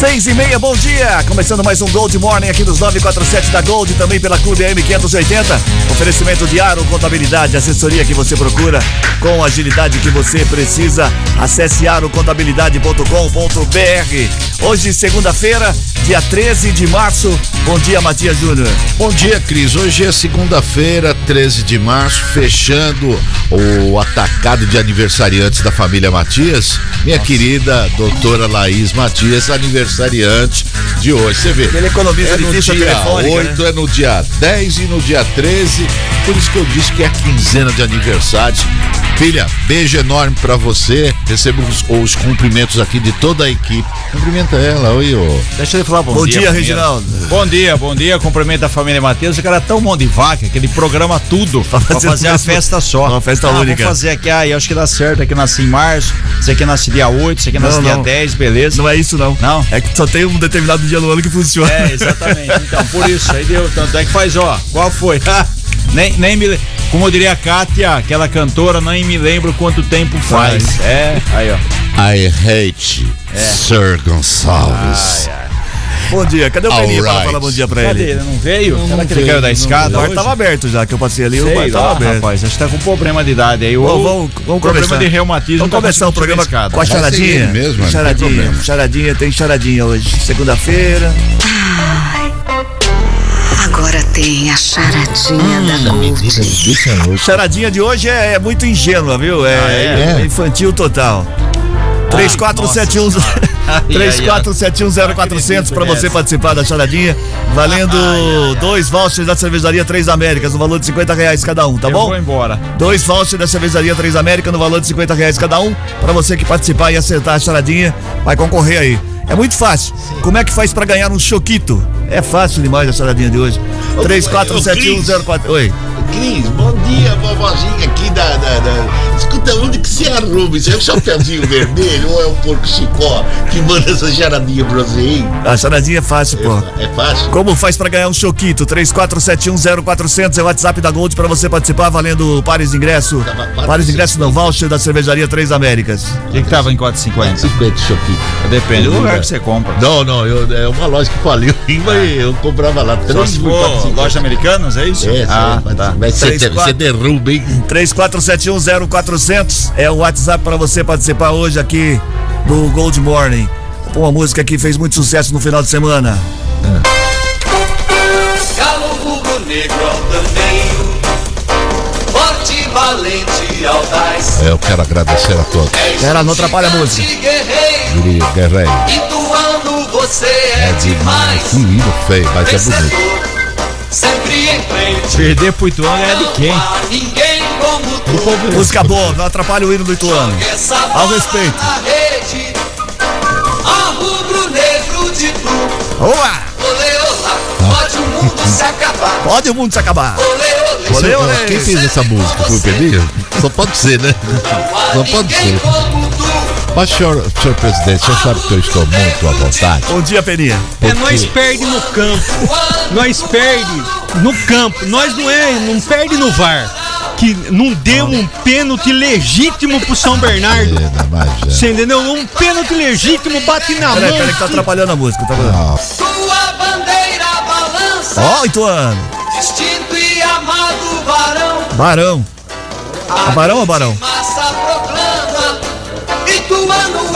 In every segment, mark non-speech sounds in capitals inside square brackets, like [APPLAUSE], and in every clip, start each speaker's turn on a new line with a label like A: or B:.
A: Seis e meia, bom dia! Começando mais um Gold Morning aqui dos 947 da Gold, também pela Clube AM580. Oferecimento de Aro Contabilidade, assessoria que você procura com agilidade que você precisa. Acesse arocontabilidade.com.br. Hoje, segunda-feira, dia 13 de março. Bom dia, Matias Júnior.
B: Bom dia, Cris. Hoje é segunda-feira, 13 de março, fechando o atacado de aniversariantes da família Matias. Minha Nossa. querida doutora Laís Matias, aniversariante de hoje. Você vê.
A: Ele economiza
B: é no dia
A: telefônica,
B: 8, né? é no dia 10 e no dia 13. Por isso que eu disse que é a quinzena de aniversários. Filha, beijo enorme para você. Recebo os, os, cumprimentos aqui de toda a equipe. Cumprimenta ela, oi, ô.
A: Deixa ele falar bom, bom dia. dia Reginaldo.
C: Bom dia, bom dia. Cumprimento a família Matheus. O cara é tão mão de vaca que ele programa tudo pra fazer, pra fazer a festa só.
A: Uma festa
C: ah,
A: única.
C: Vou fazer aqui, ah, eu acho que dá certo. Aqui nasci em março, esse aqui nasce dia 8, esse aqui nasce não, dia não. 10, beleza?
A: Não é isso, não.
C: Não.
A: É que só tem um determinado dia no ano que funciona.
C: É, exatamente. Então, por isso, aí deu. Tanto é que faz, ó. Qual foi? [LAUGHS] nem, nem me. Como eu diria a Kátia, aquela cantora, nem me lembro quanto tempo faz. faz. É, aí ó.
B: I hate é. Sir Gonçalves. Ai, ai.
A: Bom dia, cadê o Peninha right. pra falar bom dia pra
C: Cadê?
A: ele?
C: Cadê? Não veio? Não, Será que ele caiu da escada?
A: O bar tava aberto já, que eu passei ali,
C: Sei
A: o bar tava aberto.
C: rapaz, acho que tá com problema de idade aí.
A: Bom, vamos, vamos
C: problema começar. de reumatismo.
A: Vamos tá começar o programa com a charadinha.
B: Mesmo,
A: charadinha, charadinha, tem charadinha hoje. Segunda-feira.
D: Agora tem a charadinha hum, da Gold.
A: Charadinha de hoje é, é muito ingênua, viu? É, ah, é? é infantil total. 3471 34710400 para você participar da charadinha, valendo dois vouchers da cervejaria Três Américas no valor de 50 reais cada um, tá
C: Eu
A: bom?
C: Vou embora.
A: Dois vouchers da cervejaria Três Américas no valor de 50 reais cada um, para você que participar e acertar a charadinha, vai concorrer aí. É muito fácil. Sim. Como é que faz para ganhar um choquito? É fácil demais a charadinha de hoje. 347104. Oi.
B: Cris, bom dia, vovozinha aqui da, da, da, Escuta, onde que você arruma? Isso é um chapeuzinho [LAUGHS] vermelho ou é um porco chicó que manda essa charadinha pra você, hein?
A: A charadinha é fácil, pô.
B: É, é fácil?
A: Como faz pra ganhar um choquito? 34710400 é o WhatsApp da Gold pra você participar, valendo pares de ingresso. Pares de ingresso não, voucher da cervejaria Três Américas.
C: O que, que tava em 4,50?
B: 50 choquito.
C: Depende lugar que você compra.
B: Não, não, eu, é uma loja que faliu, [LAUGHS] eu comprava lá.
C: Só se for loja americanas, é isso?
B: É, ah, tá. Mas você, derruba, hein?
A: 34710400 é o WhatsApp para você participar hoje aqui do Gold Morning. Uma música que fez muito sucesso no final de semana. É.
E: Galo rubro negro valente, audaz.
B: Eu quero agradecer a todos.
A: Era, não atrapalha a música.
B: Guerreiro. Guerreiro.
E: Ituano, você é, é demais.
B: Que lindo, feio, mas é bonito
E: sempre em frente.
C: Perder pro Ituano é de quem?
E: Ninguém como tu.
A: Música boa, não atrapalha o hino do Ituano. Ao respeito.
E: Rede, a rubro negro de tu.
A: Boa!
E: Pode o mundo se acabar.
A: Pode o mundo se acabar.
B: Olê, olê. Quem fez essa música? Foi o Pedrinho? Só pode ser, né? Só pode ser. Mas, senhor, senhor presidente, o senhor sabe que eu estou muito à vontade.
A: Bom dia, Peninha.
C: Porque... É, nós perde no campo. nós perde no campo. Nós não é, não perde no VAR. Que não deu um pênalti legítimo pro São Bernardo. É, Você entendeu? Um pênalti legítimo, bate na peraí, mão.
A: Peraí, que tá atrapalhando a música, tá vendo?
E: Sua bandeira balança.
A: Ó, oh, Ituano.
E: Distinto e amado varão.
A: Barão. A barão ou barão?
E: Massa proclama é o grande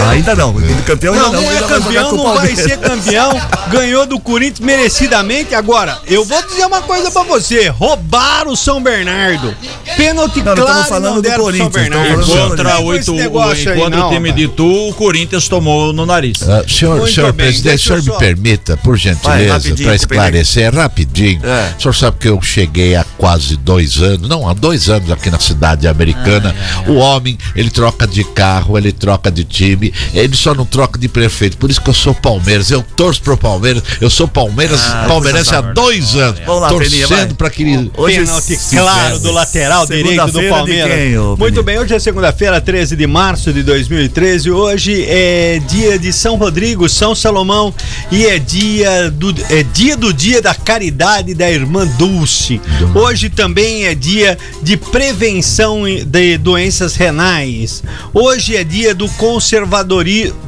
E: campeão.
A: ainda não, campeão ainda
C: não. Não, é campeão, não vai ser campeão. Ganhou do Corinthians merecidamente. Agora, eu vou dizer uma coisa pra você: roubaram o São Bernardo. Pênalti não, claro, falando não do Corinthians. São Bernardo.
A: Contra
C: oito, enquanto o time de Tu, o Corinthians tomou no nariz.
B: Uh, senhor, senhor bem, presidente, o senhor me permita, por gentileza, para esclarecer, rapidinho. É. O senhor sabe que eu cheguei há quase dois anos, não, há dois anos aqui na cidade americana. Ah, é, é. O homem, ele troca de carro, ele troca de time ele só não troca de prefeito. Por isso que eu sou Palmeiras. Eu torço pro Palmeiras. Eu sou Palmeiras, palmeirense há dois anos.
A: Vamos lá,
B: torcendo pra que.
A: Hoje
C: Pênalti
A: se
C: claro do lateral direito do Palmeiras.
A: quem, ô,
C: Muito bem, hoje é segunda-feira, 13 de março de 2013. Hoje é dia de São Rodrigo, São Salomão e é dia do é dia do dia da caridade da irmã Dulce. Hoje também é dia de prevenção de doenças renais. Hoje é dia do conservadori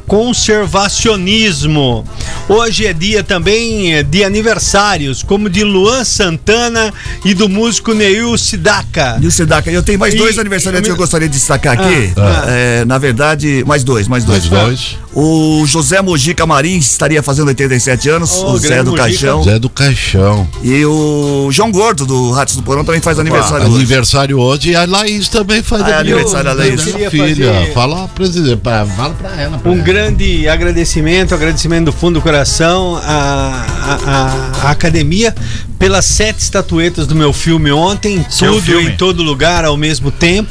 C: conservacionismo. Hoje é dia também eh, de aniversários, como de Luan Santana e do músico Neil Sidaka.
A: O Sidaca, eu tenho mais
C: E-
A: dois aniversariantes que eu gostaria de destacar aqui.
C: Ah,
A: É, na verdade, mais dois, mais dois.
B: Mais dois.
A: O José Mojica Marins estaria fazendo 87 anos,
C: Ô,
A: o Zé do
C: Mojica.
A: Caixão.
B: Zé do Caixão.
A: E o João Gordo, do Ratos do Porão, também faz aniversário hoje.
B: Aniversário hoje e a Laís também faz
A: Ah, é aniversário da Laís.
B: Filha,
C: fazer-
B: fala, presidente, pra- fala pra ela. pra
C: Um
B: ela.
C: grande agradecimento, agradecimento do fundo do coração à- à- à academia pelas sete estatuetas do meu filme ontem,
F: Seu
C: tudo
F: filme?
C: em todo lugar ao mesmo tempo.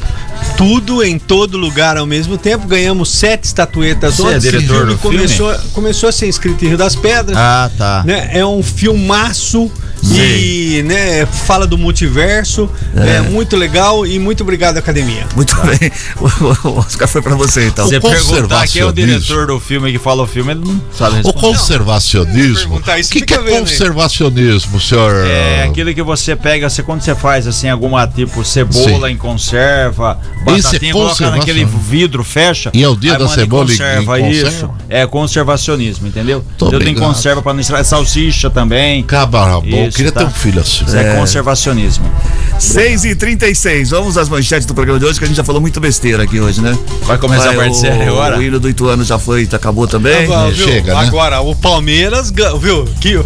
C: Tudo em todo lugar ao mesmo tempo. Ganhamos sete estatuetas
F: Você é
C: ontem. Esse
F: diretor do filme?
C: começou, começou a ser inscrito em Rio das Pedras.
F: Ah, tá.
C: né? É um filmaço e né, fala do multiverso. É. muito legal e muito obrigado, academia.
A: Muito bem. O, o Oscar foi pra você, então.
F: Você
B: O
F: perguntar quem é o
B: conservacionismo.
F: diretor do filme que fala o filme, ele não sabe
B: O
F: responder.
B: conservacionismo.
C: perguntar
B: O
C: isso,
B: que, que é
C: vendo aí.
B: conservacionismo, senhor?
F: É aquilo que você pega, você, quando você faz assim, alguma tipo cebola
B: Sim.
F: em conserva,
B: Isso é
F: batatinha, coloca
B: conservação.
F: naquele vidro, fecha.
B: E é o dia da cebola em-
F: conserva,
B: em
F: isso.
B: conserva?
F: É conservacionismo, entendeu?
B: Tô
F: Eu tenho conserva pra não estragar. Salsicha também.
B: Cabra
F: Isso,
B: queria
F: tá.
B: ter um filho assim.
F: Isso é, conservacionismo.
A: 6 e 36 Vamos às manchetes do programa de hoje, que a gente já falou muito besteira aqui hoje, né?
F: Vai começar a parte
A: o,
F: séria agora?
A: O hino do Ituano já foi, acabou também.
C: Agora, viu?
B: chega, né?
C: Agora, o Palmeiras, viu? Que,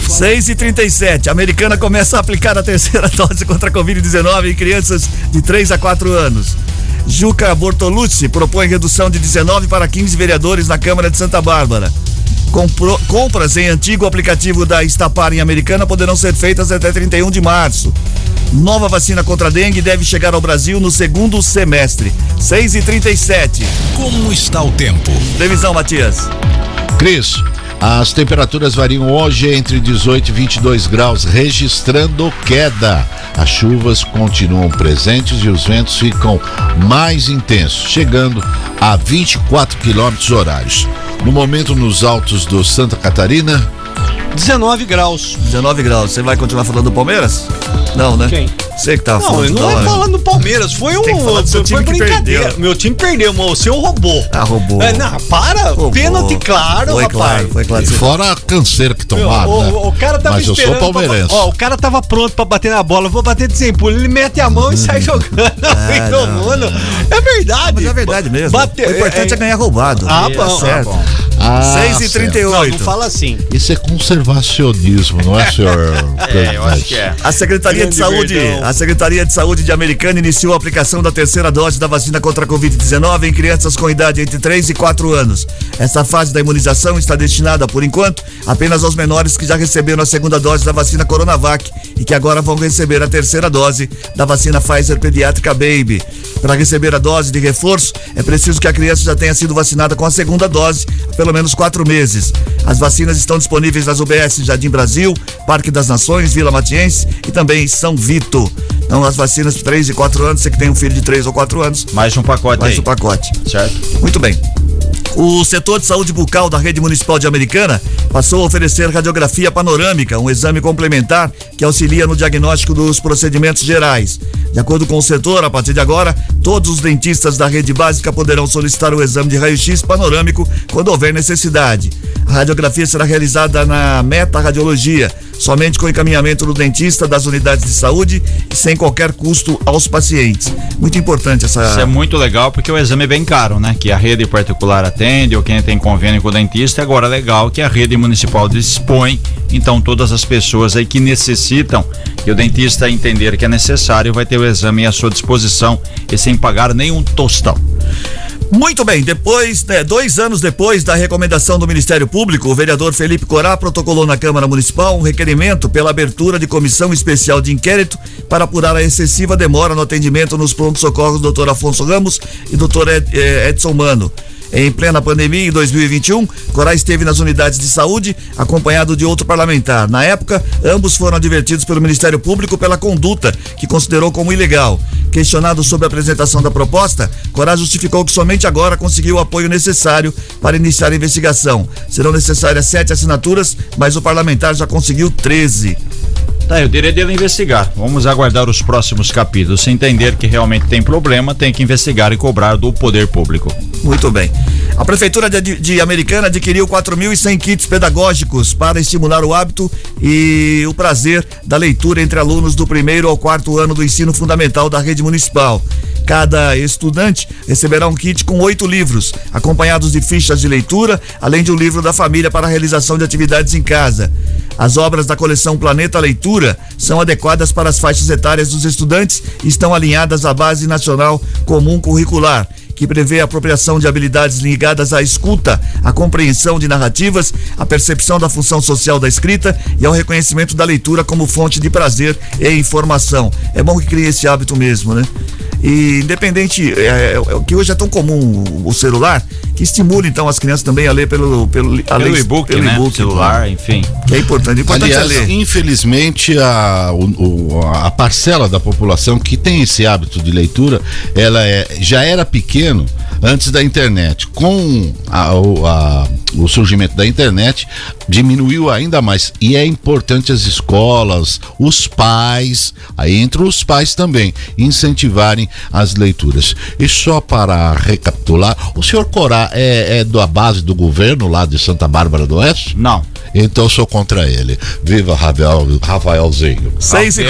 A: 6 e 37 A americana começa a aplicar a terceira [LAUGHS] dose contra a Covid-19 em crianças de 3 a 4 anos. Juca Bortolucci propõe redução de 19 para 15 vereadores na Câmara de Santa Bárbara. Compro- compras em antigo aplicativo da Estapar em Americana poderão ser feitas até 31 de março. Nova vacina contra a dengue deve chegar ao Brasil no segundo semestre. 6 e 37
G: Como está o tempo?
A: Previsão, Matias.
B: Cris, as temperaturas variam hoje entre 18 e 22 graus, registrando queda. As chuvas continuam presentes e os ventos ficam mais intensos, chegando a 24 quilômetros horários. No momento, nos altos do Santa Catarina,
C: 19 graus.
A: 19 graus. Você vai continuar falando do Palmeiras? Não, né?
C: Quem?
A: Você que tá
C: Não,
A: falando.
C: não
A: da
C: é falando do Palmeiras, foi um. Foi
A: time que
C: brincadeira.
A: perdeu.
C: Meu time perdeu, mas o seu roubou.
A: Ah, roubou.
C: É, não, para.
A: Roubou.
C: Pênalti claro,
A: Foi
C: rapaz.
A: claro, foi claro.
B: e fora a canseira que
C: Meu,
B: tomaram,
C: o,
B: né?
C: o- o cara tava
B: Mas eu sou
C: esperando. pra-
B: palmeirense.
C: ó, o cara tava pronto pra bater na bola. Vou bater de sem pulo. Ele mete a mão e sai jogando do
A: Hum. não.
C: mundo. É verdade.
A: Mas é verdade mesmo.
C: Bate-
A: o importante é, ganhar roubado.
C: Ah, bom,
A: certo.
F: ah, bom.
B: Ah,
A: 6 e
B: certo.
A: 38
C: Não, não fala assim.
B: Isso é conservacionismo, não é, senhor? [LAUGHS]
F: É, eu acho que é.
A: A Secretaria de
C: Grande
A: Saúde,
C: verdão.
A: A Secretaria de Saúde de Americana iniciou a aplicação da terceira dose da vacina contra a Covid-19 em crianças com idade entre 3 e 4 anos. Essa fase da imunização está destinada, por enquanto, apenas aos menores que já receberam a segunda dose da vacina Coronavac e que agora vão receber a terceira dose da vacina Pfizer Pediátrica Baby. Para receber a dose de reforço, é preciso que a criança já tenha sido vacinada com a segunda dose há pelo menos quatro meses. As vacinas estão disponíveis nas UBS Jardim Brasil, Parque das Nações, Vila Matiense e também São Vito. Então, as vacinas de 3 e 4 anos, você que tem um filho de 3 ou 4 anos,
F: Mais um pacote
A: faz
F: aí.
A: o pacote.
F: Certo?
A: Muito bem. O setor de saúde bucal da rede municipal de Americana passou a oferecer radiografia panorâmica, um exame complementar que auxilia no diagnóstico dos procedimentos gerais. De acordo com o setor, a partir de agora, todos os dentistas da rede básica poderão solicitar o exame de raio-x panorâmico quando houver necessidade. A radiografia será realizada na meta-radiologia, somente com encaminhamento do dentista das unidades de saúde e sem qualquer custo aos pacientes. Muito importante essa.
F: Isso é muito legal porque o exame é bem caro, né? Que a rede particular atende ou quem tem convênio com o dentista. Agora é legal que a rede municipal dispõe. Então todas as pessoas aí que necessitam que o dentista entender que é necessário vai ter o exame à sua disposição e sem pagar nenhum tostão.
A: Muito bem, depois, né, dois anos depois da recomendação do Ministério Público, o vereador Felipe Corá protocolou na Câmara Municipal um requerimento pela abertura de comissão especial de inquérito para apurar a excessiva demora no atendimento nos prontos-socorros do Dr. Afonso Ramos e Dr. Eh, Edson Mano. Em plena pandemia, em 2021, Corá esteve nas unidades de saúde, acompanhado de outro parlamentar. Na época, ambos foram advertidos pelo Ministério Público pela conduta, que considerou como ilegal. Questionado sobre a apresentação da proposta, Corá justificou que somente agora conseguiu o apoio necessário para iniciar a investigação. Serão necessárias sete assinaturas, mas o parlamentar já conseguiu 13.
F: Tá, eu diria dele investigar. Vamos aguardar os próximos capítulos. Se entender que realmente tem problema, tem que investigar e cobrar do poder público.
A: Muito bem. A Prefeitura de, de Americana adquiriu 4.100 kits pedagógicos para estimular o hábito e o prazer da leitura entre alunos do primeiro ao quarto ano do ensino fundamental da rede municipal. Cada estudante receberá um kit com oito livros, acompanhados de fichas de leitura, além de um livro da família para a realização de atividades em casa. As obras da coleção Planeta Leitura são adequadas para as faixas etárias dos estudantes e estão alinhadas à Base Nacional Comum Curricular que prevê a apropriação de habilidades ligadas à escuta, à compreensão de narrativas, à percepção da função social da escrita e ao reconhecimento da leitura como fonte de prazer e informação. É bom que crie esse hábito mesmo, né? E independente, é, é, é, que hoje é tão comum o, celular, que estimule então as crianças também a ler pelo pelo, a
F: Pelo e-book,
A: pelo
F: né?
A: e-book,
F: Celular, enfim.
A: Que é importante. O importante
B: Aliás,
A: é ler.
B: infelizmente, a, o- a parcela da população que tem esse hábito de leitura, ela é, já era pequeno antes da internet. Com a- o, a- o surgimento da internet, diminuiu ainda mais. E é importante as escolas, os pais, aí entram os pais também, incentivarem as leituras. E só para recapitular, o senhor Corá é, é da base do governo lá de Santa Bárbara do Oeste?
F: Não.
B: Então eu sou contra ele. Viva Rafael, Rafaelzinho.
A: Seis e...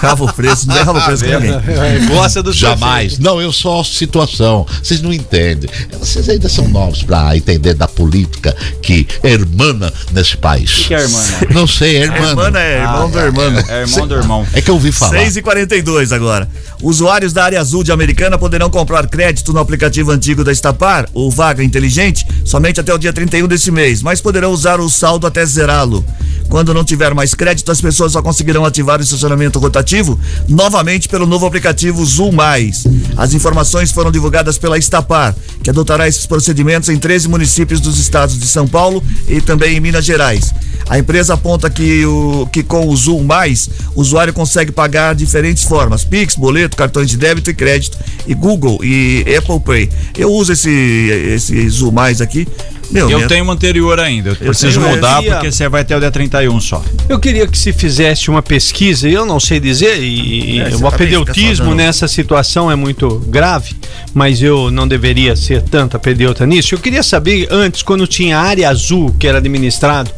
A: Rabo preço, não é rabo preço com ninguém.
C: Gosta do
B: Jamais. Não, eu sou a situação. Vocês não entendem. Vocês ainda são novos para entender da política que é hermana nesse país.
F: O que é irmã? né?
B: Não sei, é hermana.
A: Irmã é irmão do irmão.
F: É irmão do irmão.
B: É que eu ouvi falar.
A: 6 e 42 agora. Usuários da área azul de Americana poderão comprar crédito no aplicativo antigo da Estapar, o Vaga Inteligente, somente até o dia 31 desse mês, mas poderão usar o saldo até zerá-lo. Quando não tiver mais crédito, as pessoas só conseguirão ativar o estacionamento rotativo novamente pelo novo aplicativo Zoom Mais. As informações foram divulgadas pela Estapar, que adotará esses procedimentos em 13 municípios dos estados de São Paulo e também em Minas Gerais. A empresa aponta que, o, que com o Zoom Mais, o usuário consegue pagar diferentes formas: Pix, boleto, cartões de débito e crédito, e Google e Apple Pay. Eu uso esse, esse Zoom Mais aqui. Meu,
F: Eu
A: minha-
F: tenho um anterior ainda. Eu preciso
A: tenho
F: mudar
C: esse.
F: porque você vai até o dia 31 só.
C: Eu queria que se fizesse uma pesquisa, e eu não sei dizer, e,
A: É,
C: o
A: tá
C: apedeutismo
A: bem, fica
C: nessa situação é muito grave, mas eu não deveria ser tanto apedeuta nisso. Eu queria saber, antes, quando tinha a área azul que era administrado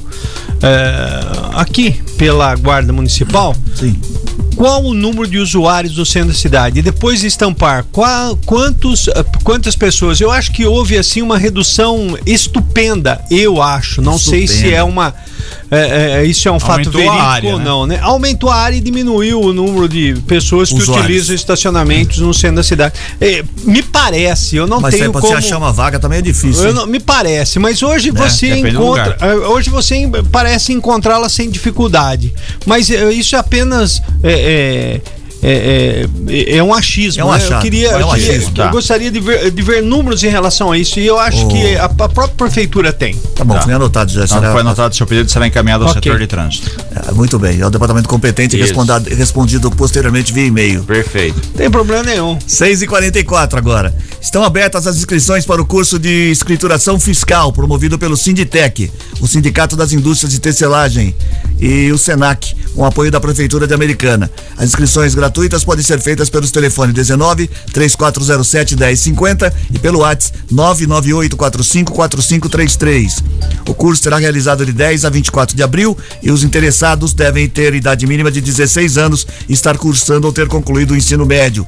C: eh, aqui pela Guarda Municipal,
A: Sim.
C: Qual o número de usuários do centro da cidade e depois estampar qual, quantos, eh, quantas pessoas. Eu acho que houve assim uma redução estupenda, eu acho. Não sei se
A: Estupenda.
C: é uma. é, é, isso é um fato
F: Aumentou a
C: verídico
F: área,
C: ou
F: né?
C: não, né? Aumentou a área e diminuiu o número de pessoas que
A: Usuários.
C: utilizam estacionamentos no centro da cidade. Eh, me parece, eu não
A: Mas
C: tenho
A: é, pra
C: como.
A: você achar uma vaga também é difícil.
C: Não- me parece, mas hoje
A: Né?
C: você encontra. Hoje você parece encontrá-la sem dificuldade. Mas isso é apenas. Eh, eh, é, é, é um achismo.
A: É um
C: né? Eu queria,
A: é um
C: eu, queria-
A: achismo,
F: tá.
C: eu gostaria de ver, de ver números em relação a isso e eu acho
A: Oh.
C: que a, a própria prefeitura tem.
A: Tá bom,
F: Tá.
A: foi anotado já. Será-
F: foi anotado seu pedido, será encaminhado ao
C: Ok.
F: setor de trânsito.
A: É, muito bem, é o departamento competente e respondido, respondido posteriormente via e-mail.
F: Perfeito.
C: Não tem problema nenhum.
A: 6 e 44 agora. Estão abertas as inscrições para o curso de escrituração fiscal promovido pelo Sinditec, o Sindicato das Indústrias de Tecelagem e o Senac, com apoio da Prefeitura de Americana. As inscrições gratuitas podem ser feitas pelos telefones 19 3407 1050 e pelo WhatsApp 998 45 4533. O curso será realizado de 10 a 24 de abril e os interessados devem ter idade mínima de 16 anos e estar cursando ou ter concluído o ensino médio.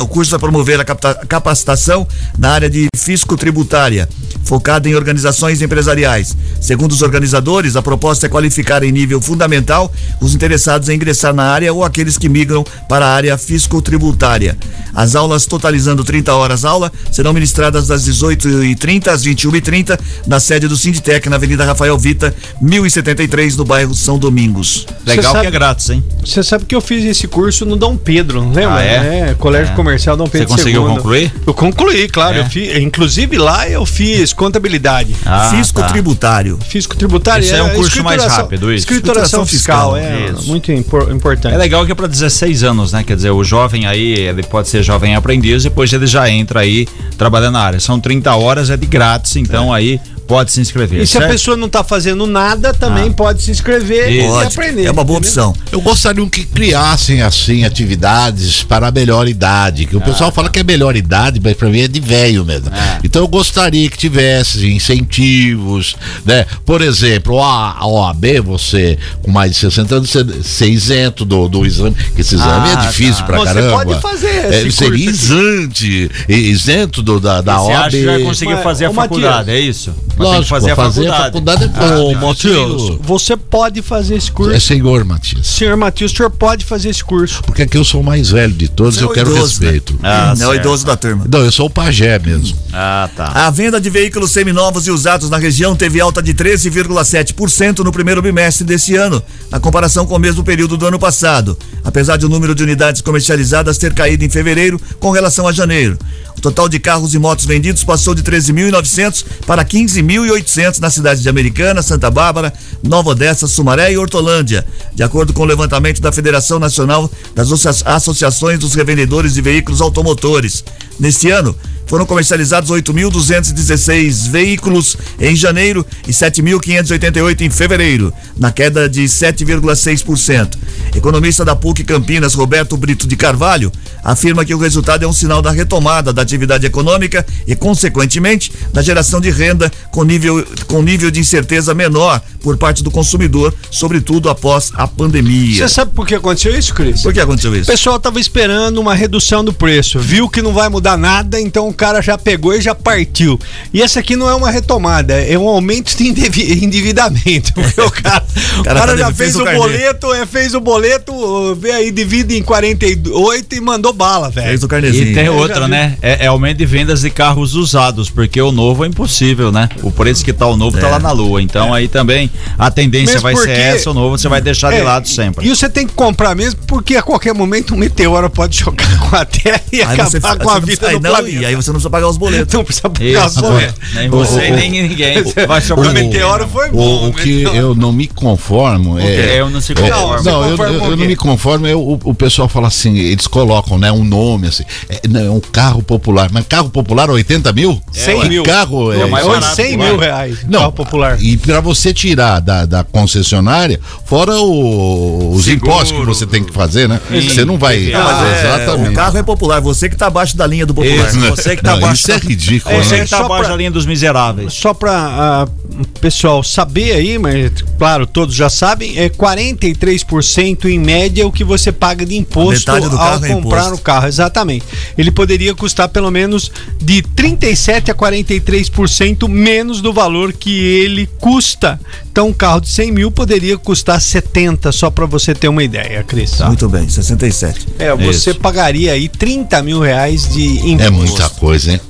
A: O curso vai promover a capacitação na área de fisco-tributária, focada em organizações empresariais. Segundo os organizadores, a proposta é qualificar em nível fundamental os interessados em ingressar na área ou aqueles que migram para a área fisco-tributária. As aulas, totalizando 30 horas aula, serão ministradas das 18h30 às 21h30 na sede do Sinditec, na Avenida Rafael Vita, 1073, no bairro São Domingos.
F: Legal
C: sabe-
F: que é grátis, hein?
C: Você sabe que eu fiz esse curso no Dom Pedro, não lembra?
F: Ah, é?
C: Colégio Colégio Comercial Dom Pedro
F: Você conseguiu
C: II.
F: concluir?
C: Eu concluí, claro.
F: É?
C: Eu fiz, inclusive lá eu fiz contabilidade.
F: Ah,
A: Fisco
F: tá.
A: tributário.
C: Físico tributário.
F: Esse é um curso mais rápido, isso.
C: Escrituração
A: Escrituração
C: fiscal,
A: fiscal,
C: é
F: isso.
C: muito impor- importante.
F: É legal que é para 16 anos, né? Quer dizer, o jovem aí, ele pode ser jovem aprendiz, depois ele já entra aí trabalhando na área. São 30 horas, é de grátis, então aí pode se inscrever.
C: E se a
F: certo?
C: pessoa não tá fazendo nada, também
F: Ah.
C: pode se inscrever e
A: Pode.
C: aprender.
A: É uma boa
C: entendeu?
A: opção.
B: Eu gostaria que criassem assim atividades para a melhor idade, que o pessoal fala que é melhor idade, mas para mim é de velho mesmo. Então eu gostaria que tivesse incentivos, né? Por exemplo, a a OAB, você com mais de 60 anos, você ser isento do, do exame, que esse exame
F: Ah,
B: é difícil
F: tá.
B: pra
C: Você
B: caramba.
C: pode fazer
B: é, seria isante, isento do, da, da
F: Você
B: OAB.
F: acha que já conseguiu
C: Mas,
F: fazer a
C: ô,
F: faculdade, é isso? Mas tem que
B: Lógico,
F: fazer a faculdade.
B: faculdade é
C: Ô. Matheus, você pode fazer esse curso.
B: É senhor, Matias.
C: Senhor Matheus, o senhor pode fazer esse curso.
B: Porque aqui eu sou o mais velho de todos
A: Você
B: e
A: é
B: eu
A: o
B: quero
A: idoso, né?
B: respeito.
F: Ah,
A: é o idoso da turma.
B: Não, eu sou o pajé mesmo.
F: Ah, tá.
A: A venda de veículos seminovos e usados na região teve alta de 13,7% no primeiro bimestre desse ano, na comparação com o mesmo período do ano passado, apesar de o número de unidades comercializadas ter caído em fevereiro com relação a janeiro. O total de carros e motos vendidos passou de 13.900 para 15.800 na cidade de Americana, Santa Bárbara, Nova Odessa, Sumaré e Hortolândia, de acordo com o levantamento da Federação Nacional das Associa- Associações dos Revendedores de Veículos Automotores. Neste ano, foram comercializados 8.216 veículos em janeiro e 7.588 em fevereiro, na queda de 7,6%. Economista da PUC Campinas, Roberto Brito de Carvalho, afirma que o resultado é um sinal da retomada da atividade econômica e, consequentemente, da geração de renda com nível, com nível de incerteza menor por parte do consumidor, sobretudo após a pandemia.
C: Você sabe por que aconteceu isso, Cris?
A: Por que aconteceu
C: O
A: isso?
C: pessoal tava esperando uma redução do preço, viu que não vai mudar nada, então o cara já pegou e já partiu. E essa aqui não é uma retomada, é um aumento de endivi- endividamento. [LAUGHS] o cara, o
A: cara
C: cara
A: tá
C: já fez o
A: o
C: boleto, é, fez o boleto, vê aí, divide em 48 e mandou bala, velho.
A: Fez o carnezinho.
F: E tem outra, né? É, é aumento de vendas de carros usados, porque o novo é impossível, né? O preço que tá o novo tá
A: É.
F: lá na lua. Então aí também a tendência
C: Mesmo
F: vai
C: porque-
F: ser essa, o novo você vai deixar de
C: É,
F: lado sempre.
C: E você tem que comprar mesmo, porque a qualquer momento um meteoro pode chocar com a Terra e
A: Aí
C: acabar
A: você-
C: com
A: você
C: a vida do
A: não,
C: planeta.
A: E aí você não precisa pagar os boletos.
C: Não precisa pagar
F: Isso,
C: as boletas.
F: nem você e nem ninguém. [LAUGHS] Vai
C: O
F: sobrar
C: meteoro foi bom.
B: O, o que
C: meteoro-
B: eu não me conformo é.
F: É, eu não se
B: é-
F: conformo.
B: não, eu, eu-
C: o
B: não me conformo. é o, o pessoal fala assim, eles colocam, né, um nome assim. É, não, é um carro popular. Mas carro popular, 80 mil?
C: 100
B: Que
C: mil.
B: Carro
F: É o mais
C: Hoje
F: barato,
C: 100
F: né?
C: mil reais.
B: Não,
C: carro popular.
B: E para você tirar da, da concessionária, fora o- os
F: Seguro.
B: impostos que você tem que fazer, né? Você não vai.
F: Sim.
A: Não, mas é,
B: exatamente.
A: o carro é popular, você que tá abaixo da linha do popular.
F: Isso, você que tá
B: Não,
F: abaixo.
B: isso é ridículo.
C: É,
F: Você
B: né?
F: que tá
C: só
F: abaixo
C: pra-
F: da linha dos miseráveis.
C: Só para o pessoal saber aí, mas claro, todos já sabem, é 43% em média o que você paga de imposto
A: Metade do
C: ao
A: carro é
C: comprar
A: imposto.
C: o carro. Exatamente. Ele poderia custar pelo menos de 37 a 43% menos do valor que ele custa. Então, um carro de 100 mil poderia custar 70, só para você ter uma ideia, Cris.
A: Muito bem, 67.
C: É, você
F: Isso.
C: pagaria aí 30 mil reais de imposto.
B: É muita coisa, hein?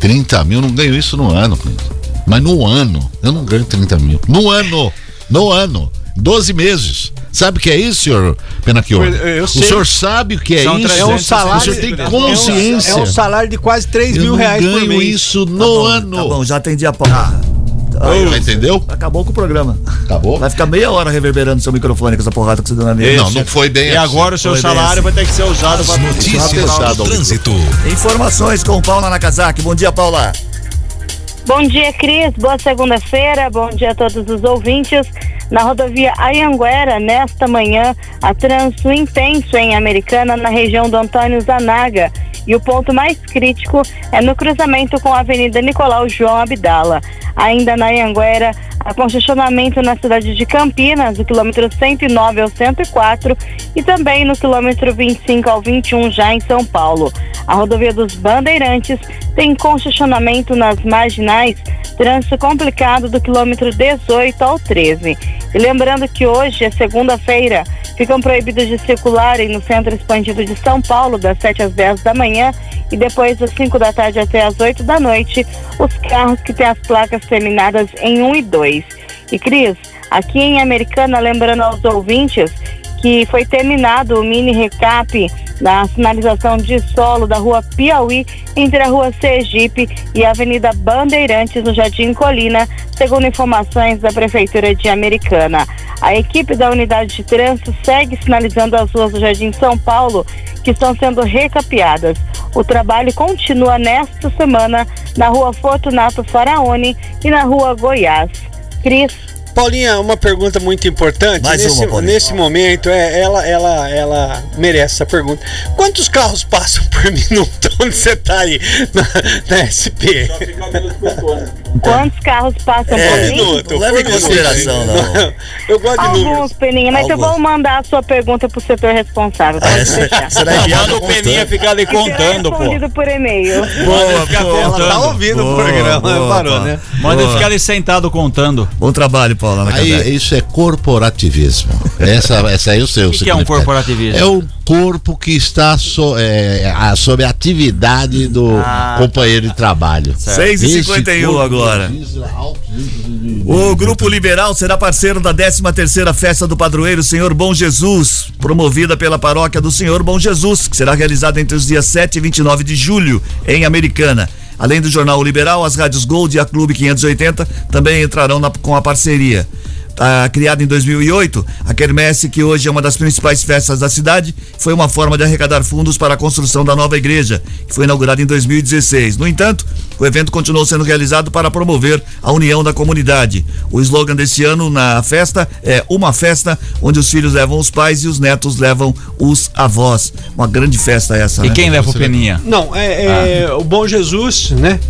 B: 30 mil, não ganho isso no ano. Mas no ano, eu não ganho 30 mil. No ano, no ano, 12 meses. Sabe o que é isso, senhor Penacchione?
C: Eu- eu
B: O senhor sabe o que é
F: São
B: isso?
C: É um
F: 360
C: salário.
B: O senhor tem
C: é um-
B: consciência.
C: É um salário de quase 3
B: Eu
C: mil reais por
B: ganho
C: mês.
B: isso no
A: Tá bom,
B: ano.
A: Tá bom, já atendi a pauta. Aí,
B: Já entendeu?
A: Acabou com o programa.
B: Acabou?
A: Vai ficar meia hora reverberando seu microfone com essa porrada que você deu na mesa.
B: Não, não foi bem
F: E agora o seu
A: Foi
F: salário
A: assim.
F: vai ter que ser usado para
G: Notícias do trânsito.
A: Informações com Paula Nakazaki. Bom dia, Paula.
H: Bom dia, Cris. Boa segunda-feira. Bom dia a todos os ouvintes. Na rodovia Ayanguera, nesta manhã, há trânsito intenso em Americana, na região do Antônio Zanaga. E o ponto mais crítico é no cruzamento com a Avenida Nicolau João Abdala. Ainda na Anhanguera, há congestionamento na cidade de Campinas, do quilômetro 109 ao 104, e também no quilômetro 25 ao 21, já em São Paulo. A rodovia dos Bandeirantes tem congestionamento nas marginais, trânsito complicado do quilômetro 18 ao 13. E lembrando que hoje é segunda-feira, ficam proibidos de circularem no centro expandido de São Paulo, das 7 às 10 da manhã e depois das 5 da tarde até às 8 da noite, os carros que têm as placas terminadas em 1 e 2. E Cris, aqui em Americana, lembrando aos ouvintes que foi terminado o mini recap na sinalização de solo da rua Piauí, entre a rua Sergipe e a Avenida Bandeirantes, no Jardim Colina, segundo informações da Prefeitura de Americana. A equipe da unidade de trânsito segue sinalizando as ruas do Jardim São Paulo, que estão sendo recapeadas. O trabalho continua nesta semana na rua Fortunato Faraone e na rua Goiás. Cris.
C: Paulinha, uma pergunta muito importante.
A: Mais
C: nesse,
A: uma, Paulinha.
C: nesse momento, é, ela, ela, ela merece essa pergunta. Quantos carros passam por [LAUGHS] minuto onde você está aí na, na SP?
H: Quantos carros passam
A: É,
H: por mim?
C: minuto.
A: não leva em consideração, não. [LAUGHS]
C: Eu gosto de números.
H: Alguns, Peninha, mas eu
A: Alguns.
H: vou mandar a sua pergunta pro setor responsável. Pode
A: É,
H: deixar.
A: será enviado
F: Manda o. Peninha ficar ali contando, pô.
H: respondido por e-mail.
A: Boa,
F: ficar
A: boa.
C: Ela tá ouvindo o
A: Boa,
C: programa,
A: boa,
C: parou,
A: Paulo.
C: né?
F: Manda
A: Boa.
F: ficar ali sentado contando.
A: Bom trabalho, Paulo, na
B: Aí, isso é corporativismo. Essa, essa aí eu sei o
F: O que, que é um corporativismo?
B: É um corpo que está so, é, a- sob a atividade do
F: Ah,
B: companheiro de trabalho.
A: 6 e
B: Esse
A: 51
B: corpo
A: agora. O Grupo Liberal será parceiro da 13ª Festa do Padroeiro Senhor Bom Jesus, promovida pela Paróquia do Senhor Bom Jesus, que será realizada entre os dias 7 e 29 de julho, em Americana. Além do Jornal Liberal, as rádios Gold e a Clube 580 também entrarão na- com a parceria. Tá, criada em 2008, a Quermesse, que hoje é uma das principais festas da cidade, foi uma forma de arrecadar fundos para a construção da nova igreja, que foi inaugurada em 2016. No entanto, o evento continuou sendo realizado para promover a união da comunidade. O slogan desse ano na festa é Uma festa onde os filhos levam os pais e os netos levam os avós. Uma grande festa essa,
F: E
A: né?
F: quem leva o Peninha?
C: Não, é, é o Bom Jesus, né?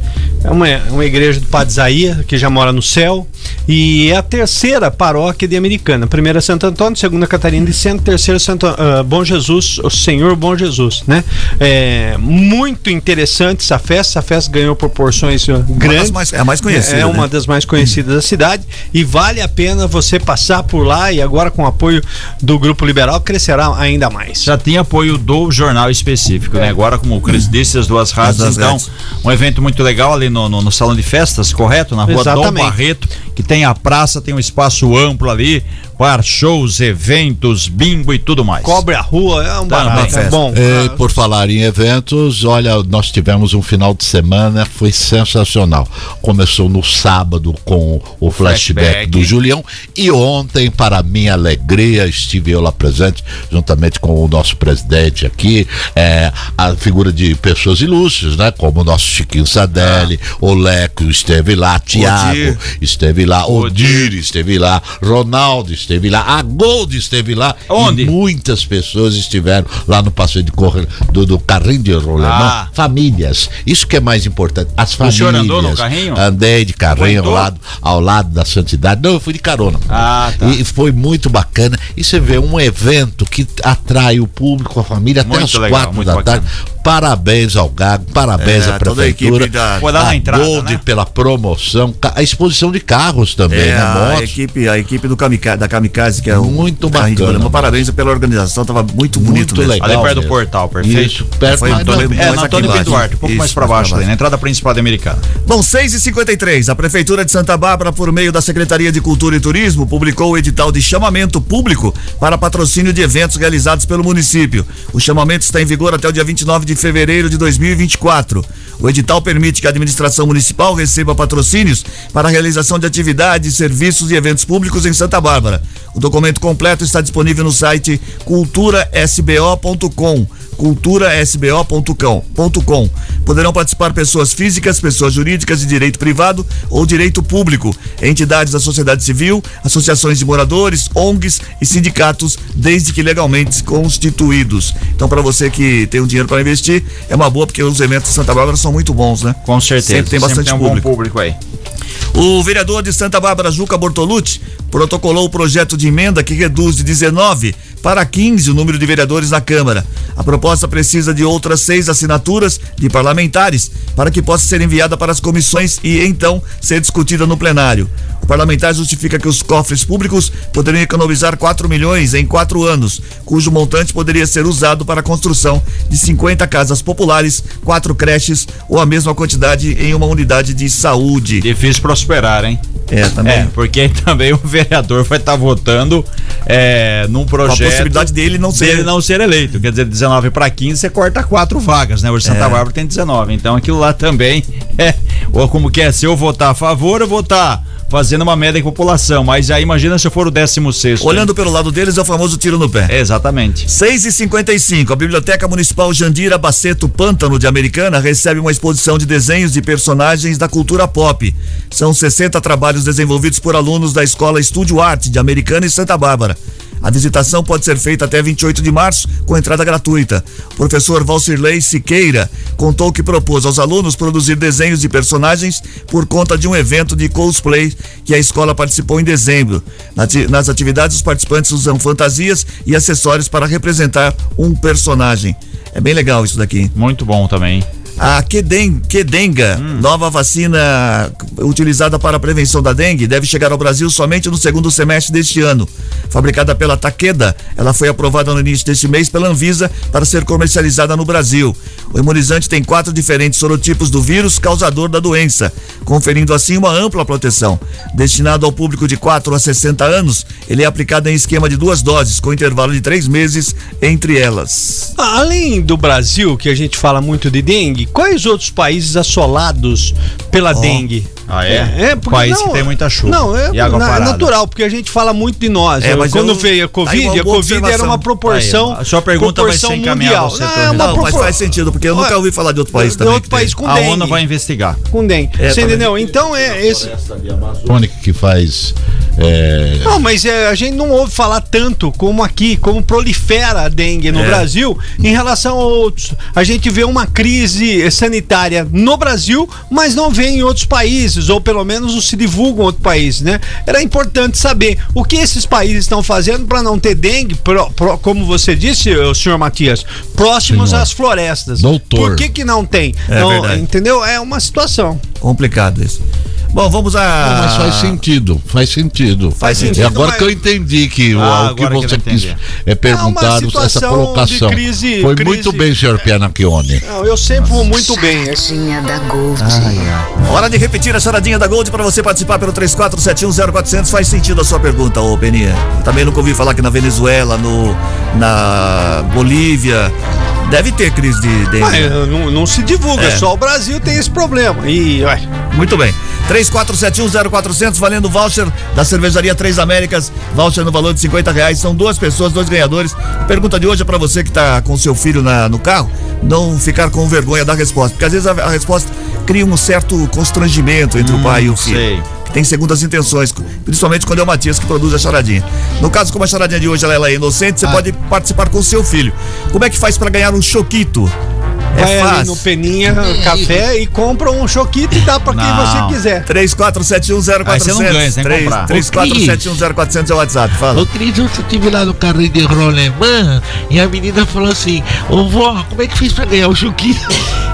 C: É uma, uma igreja do Padre Isaías, que já mora no céu. E é a terceira paróquia de Americana. Primeira Santo Antônio, segunda Catarina de Centro, terceira Santo, ah, Bom Jesus, o Senhor Bom Jesus, né? É muito interessante essa festa. Essa festa ganhou proporções ah, grandes.
A: mais- é a mais conhecida.
C: É uma
A: né?
C: das mais conhecidas da cidade e vale a pena você passar por lá e agora com o apoio do Grupo Liberal crescerá ainda mais.
F: Já tinha apoio do jornal específico, né? Agora, como o Cris disse, as duas rádios, então,
A: rádios.
F: um evento muito legal ali no, no, no salão de festas, correto? Na rua Dom
C: Exatamente.
F: Barreto, que tem a praça, tem um espaço amplo ali, para shows, eventos, bingo e tudo mais.
C: Cobre a rua, é um
F: Tá,
C: barato,
A: uma
C: é bom.
B: É,
C: Ah,
B: por falar em eventos, olha, nós tivemos um final de semana, foi sensacional. Começou no sábado com o, flashback,
F: flashback.
B: do Julião e ontem, para minha alegria, estive eu lá presente, juntamente com o nosso presidente aqui, é, a figura de pessoas ilustres, né? Como o nosso Chiquinho Sadelli, o Leco esteve lá, Tiago esteve lá, Odir esteve lá, Ronaldo esteve lá, a Gold esteve lá.
F: Onde?
B: E muitas pessoas estiveram lá no passeio de correr do, do carrinho de rolemã.
F: Ah.
B: Famílias. Isso que é mais importante. As famílias.
F: senhor andou no carrinho?
B: Andei de carrinho ao lado, ao lado da santidade. Não, eu fui de carona.
F: Ah, tá.
B: E foi muito bacana. E você vê um evento que atrai o público, a família, até
F: Muito
B: às
F: legal,
B: quatro da
F: bacana.
B: tarde. Parabéns ao Gago, parabéns
A: É,
B: à
A: toda a
B: prefeitura.
A: equipe da-
F: Foi lá na
B: a
F: entrada,
B: Gold
F: né?
B: pela promoção, a exposição de carros também,
A: É,
B: né?
A: a
B: Motos.
A: equipe, a equipe do Kamikaze, da Kamikaze, que é o
B: Muito
A: de
B: bacana.
A: rolemã. Parabéns pela organização, tava muito bonito
B: Muito
A: mesmo.
B: legal.
F: Ali perto do
B: mesmo.
F: portal, perfeito?
B: Isso, perto
A: Foi
B: mas
A: Antônio-
F: É,
A: mais
F: na
A: aqui
F: Antônio. Duarte, um pouco
A: Isso,
F: mais pra baixo ali, na entrada principal da Americana.
A: Bom, 6 e 53 a Prefeitura de Santa Bárbara, por meio da Secretaria de Cultura e Turismo, publicou o edital de chamamento público para patrocínio de eventos realizados pelo município. O chamamento está em vigor até o dia 29 de fevereiro de 2024. O edital permite que a administração municipal receba patrocínios para a realização de atividades, serviços e eventos públicos em Santa Bárbara. O documento completo está disponível no site culturasbo.com culturasbo.com. Poderão participar pessoas físicas, pessoas jurídicas de direito privado ou direito público, entidades da sociedade civil, associações de moradores, ONGs e sindicatos, desde que legalmente constituídos. Então, para você que tem um dinheiro para investir, é uma boa porque os eventos de Santa Bárbara são muito bons, né?
F: Com certeza.
A: Sempre tem bastante
F: um
A: público.
F: público aí.
A: O vereador de Santa Bárbara, Juca Bortolucci, protocolou o projeto de emenda que reduz de 19 para 15 o número de vereadores na Câmara. A proposta precisa de outras seis assinaturas de parlamentares para que possa ser enviada para as comissões e então ser discutida no plenário. O parlamentar justifica que os cofres públicos poderiam economizar 4 milhões em quatro anos, cujo montante poderia ser usado para a construção de 50 casas populares, quatro creches ou a mesma quantidade em uma unidade de saúde.
F: Difícil prosperar, hein?
A: É, também.
F: É, porque [LAUGHS] também o vereador vai estar votando é, num projeto.
A: a possibilidade dele não ser-
F: dele não ser eleito. Quer dizer, 19 para 15, você corta quatro vagas, né? Hoje Santa
A: É.
F: Bárbara tem 19. Então aquilo lá também [LAUGHS] é. Ou como que é? Se eu votar a favor, eu vou estar fazendo uma média de população. Mas aí imagina se eu for o 16.
A: Olhando pelo lado deles, é o famoso tiro no pé.
F: Exatamente.
A: 6 e 55 a Biblioteca Municipal Jandira Baceto Pântano de Americana recebe uma exposição de desenhos de personagens da cultura pop. São 60 trabalhos desenvolvidos por alunos da Escola Estúdio Arte de Americana e Santa Bárbara. A visitação pode ser feita até 28 de março, com entrada gratuita. O professor Valcirley Siqueira contou que propôs aos alunos produzir desenhos de personagens por conta de um evento de cosplay que a escola participou em dezembro. Nas atividades, os participantes usam fantasias e acessórios para representar um personagem. É bem legal isso daqui.
F: Muito bom também.
A: A Queden, Quedenga, nova vacina utilizada para a prevenção da dengue, deve chegar ao Brasil somente no segundo semestre deste ano. Fabricada pela Takeda, ela foi aprovada no início deste mês pela Anvisa para ser comercializada no Brasil. O imunizante tem quatro diferentes sorotipos do vírus causador da doença, conferindo assim uma ampla proteção. Destinado ao público de 4 a 60 anos, ele é aplicado em esquema de duas doses, com intervalo de três meses entre elas.
C: Além do Brasil, que a gente fala muito de dengue, quais outros países assolados pela dengue?
F: Ah, é?
C: porque
F: País que tem muita chuva
C: Não, é,
F: e água
C: na- é
F: parada.
C: natural, porque a gente fala muito de nós.
A: É, mas
C: Quando
A: eu-
C: veio a
A: aí
C: Covid, a Covid era
A: observação.
C: uma proporção.
F: Aí, a sua pergunta vai
C: proporção
F: ser encaminhada ao setor
C: Não, é uma
A: Não, mas
C: propor-
A: faz sentido, porque eu nunca ouvi falar de outro país
C: de
A: também.
C: outro
A: que tem.
C: país com
F: A
C: dengue.
F: ONU vai investigar.
C: Com dengue.
A: É,
C: Você
A: tá
C: entendeu? Então é esse.
B: Tônica que faz. é,
C: Não, mas é, a gente não ouve falar tanto como aqui, como prolifera a dengue no
A: É.
C: Brasil em relação a outros. A gente vê uma crise sanitária no Brasil, mas não vê em outros países, ou pelo menos não se divulga em outros países, né? Era importante saber o que esses países estão fazendo para não ter dengue, pro- pro- como você disse, o senhor Matias, próximos
B: Senhor.
C: às florestas.
B: Doutor.
C: Por que que não tem?
A: É
C: Não, entendeu? É uma situação.
A: Complicado isso. Bom, vamos a.
B: Não, mas faz sentido, faz sentido.
A: Faz
B: E
A: sentido,
B: agora
C: mas-
B: que eu entendi que o-
F: Ah,
B: o que
F: agora que
B: você
F: eu
B: quis é perguntar
C: É
B: essa colocação.
C: de crise-
B: Foi
C: crise-
B: muito bem, senhor Pianacchione.
C: Não, eu sempre vou muito bem.
D: Charadinha da Gold.
A: Hora de repetir a charadinha da Gold para você participar pelo 34710400. Faz sentido a sua pergunta, ô Peninha. Também nunca ouvi falar que na Venezuela, no, na Bolívia, deve ter crise de dengue.
C: Mas, eh, não, não se divulga,
A: É.
C: só o Brasil tem esse problema. E, ué,
A: Muito bem. 34710400, valendo o voucher da Cervejaria Três Américas. Voucher no valor de 50 reais. São duas pessoas, dois ganhadores. A pergunta de hoje é para você que tá com seu filho na- no carro, não ficar com vergonha da resposta. Porque às vezes a, a resposta cria um certo constrangimento entre o pai e o filho.
F: sei.
A: Tem segundas intenções, principalmente quando é o Matias que produz a charadinha. No caso, como a charadinha de hoje ela, é inocente, você pode participar com o seu filho. Como é que faz para ganhar um choquito?
C: Vai
A: É
C: ali no Peninha Café e compra um choquito e dá pra quem
F: Não.
C: você quiser.
A: 34710400.
F: Aí você não ganha, que comprar.
A: 34710400 é o WhatsApp, fala.
I: Ô Cris, eu estive lá no carrinho de rolemã e a menina falou assim: Ô vó, como é que fiz pra ganhar o choquinho? [LAUGHS]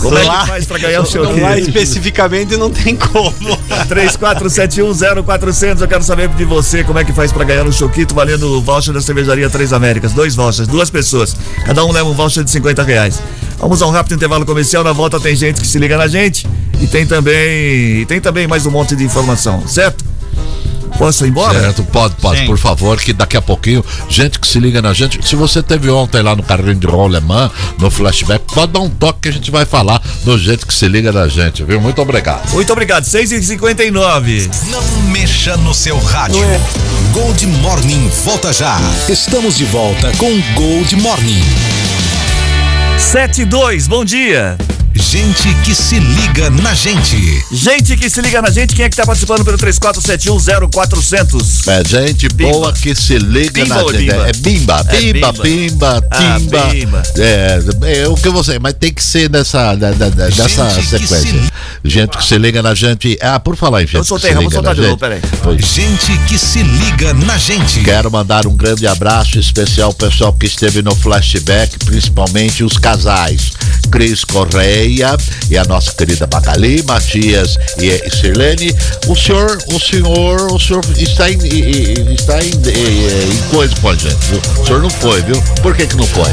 A: Como é
C: Lá-
A: que faz pra ganhar o seu [LAUGHS]
C: Lá especificamente não tem como. [LAUGHS]
A: 34710400, eu quero saber de você como é que faz pra ganhar um choquito valendo o voucher da cervejaria Três Américas. Dois vouchers, duas pessoas. Cada um leva um voucher de 50 reais. Vamos a um rápido intervalo comercial. Na volta tem gente que se liga na gente e tem também. E tem também mais um monte de informação, certo? Posso ir embora?
B: Certo, pode, pode,
F: Sim.
B: por favor, que daqui a pouquinho, gente que se liga na gente, se você teve ontem lá no carrinho de rolemã, no flashback, pode dar um toque que a gente vai falar do jeito que se liga na gente, viu? Muito obrigado.
A: Muito obrigado. 6h59.
G: Não mexa no seu rádio. Gold Morning volta já. Estamos de volta com Gold Morning.
A: 72, bom dia.
G: Gente que se liga na gente.
A: Gente que se liga na gente, quem é que tá participando pelo 34710400?
B: É gente
A: Bimba.
B: boa que se liga
A: Bimba
B: na
A: ou
B: gente.
A: bimba?
B: É bimba,
A: É
B: bimba,
A: bimba.
B: bimba,
A: Ah,
B: timba.
A: bimba.
B: É, é o que você, mas tem que ser nessa, da, da- da- dessa sequência.
G: se-
B: Gente que se liga na gente. Ah, por falar em gente
A: Eu soltei, vamos soltar de novo, peraí.
B: Pois.
G: Gente que se liga na gente.
B: Quero mandar um grande abraço especial ao pessoal que esteve no flashback, principalmente os casais. Cris Correia e a nossa querida Bacali, Matias e Sirlene. O senhor, o senhor, o senhor está em, está em, em, coisa com a gente, viu? O senhor não foi, viu? Por que que não foi?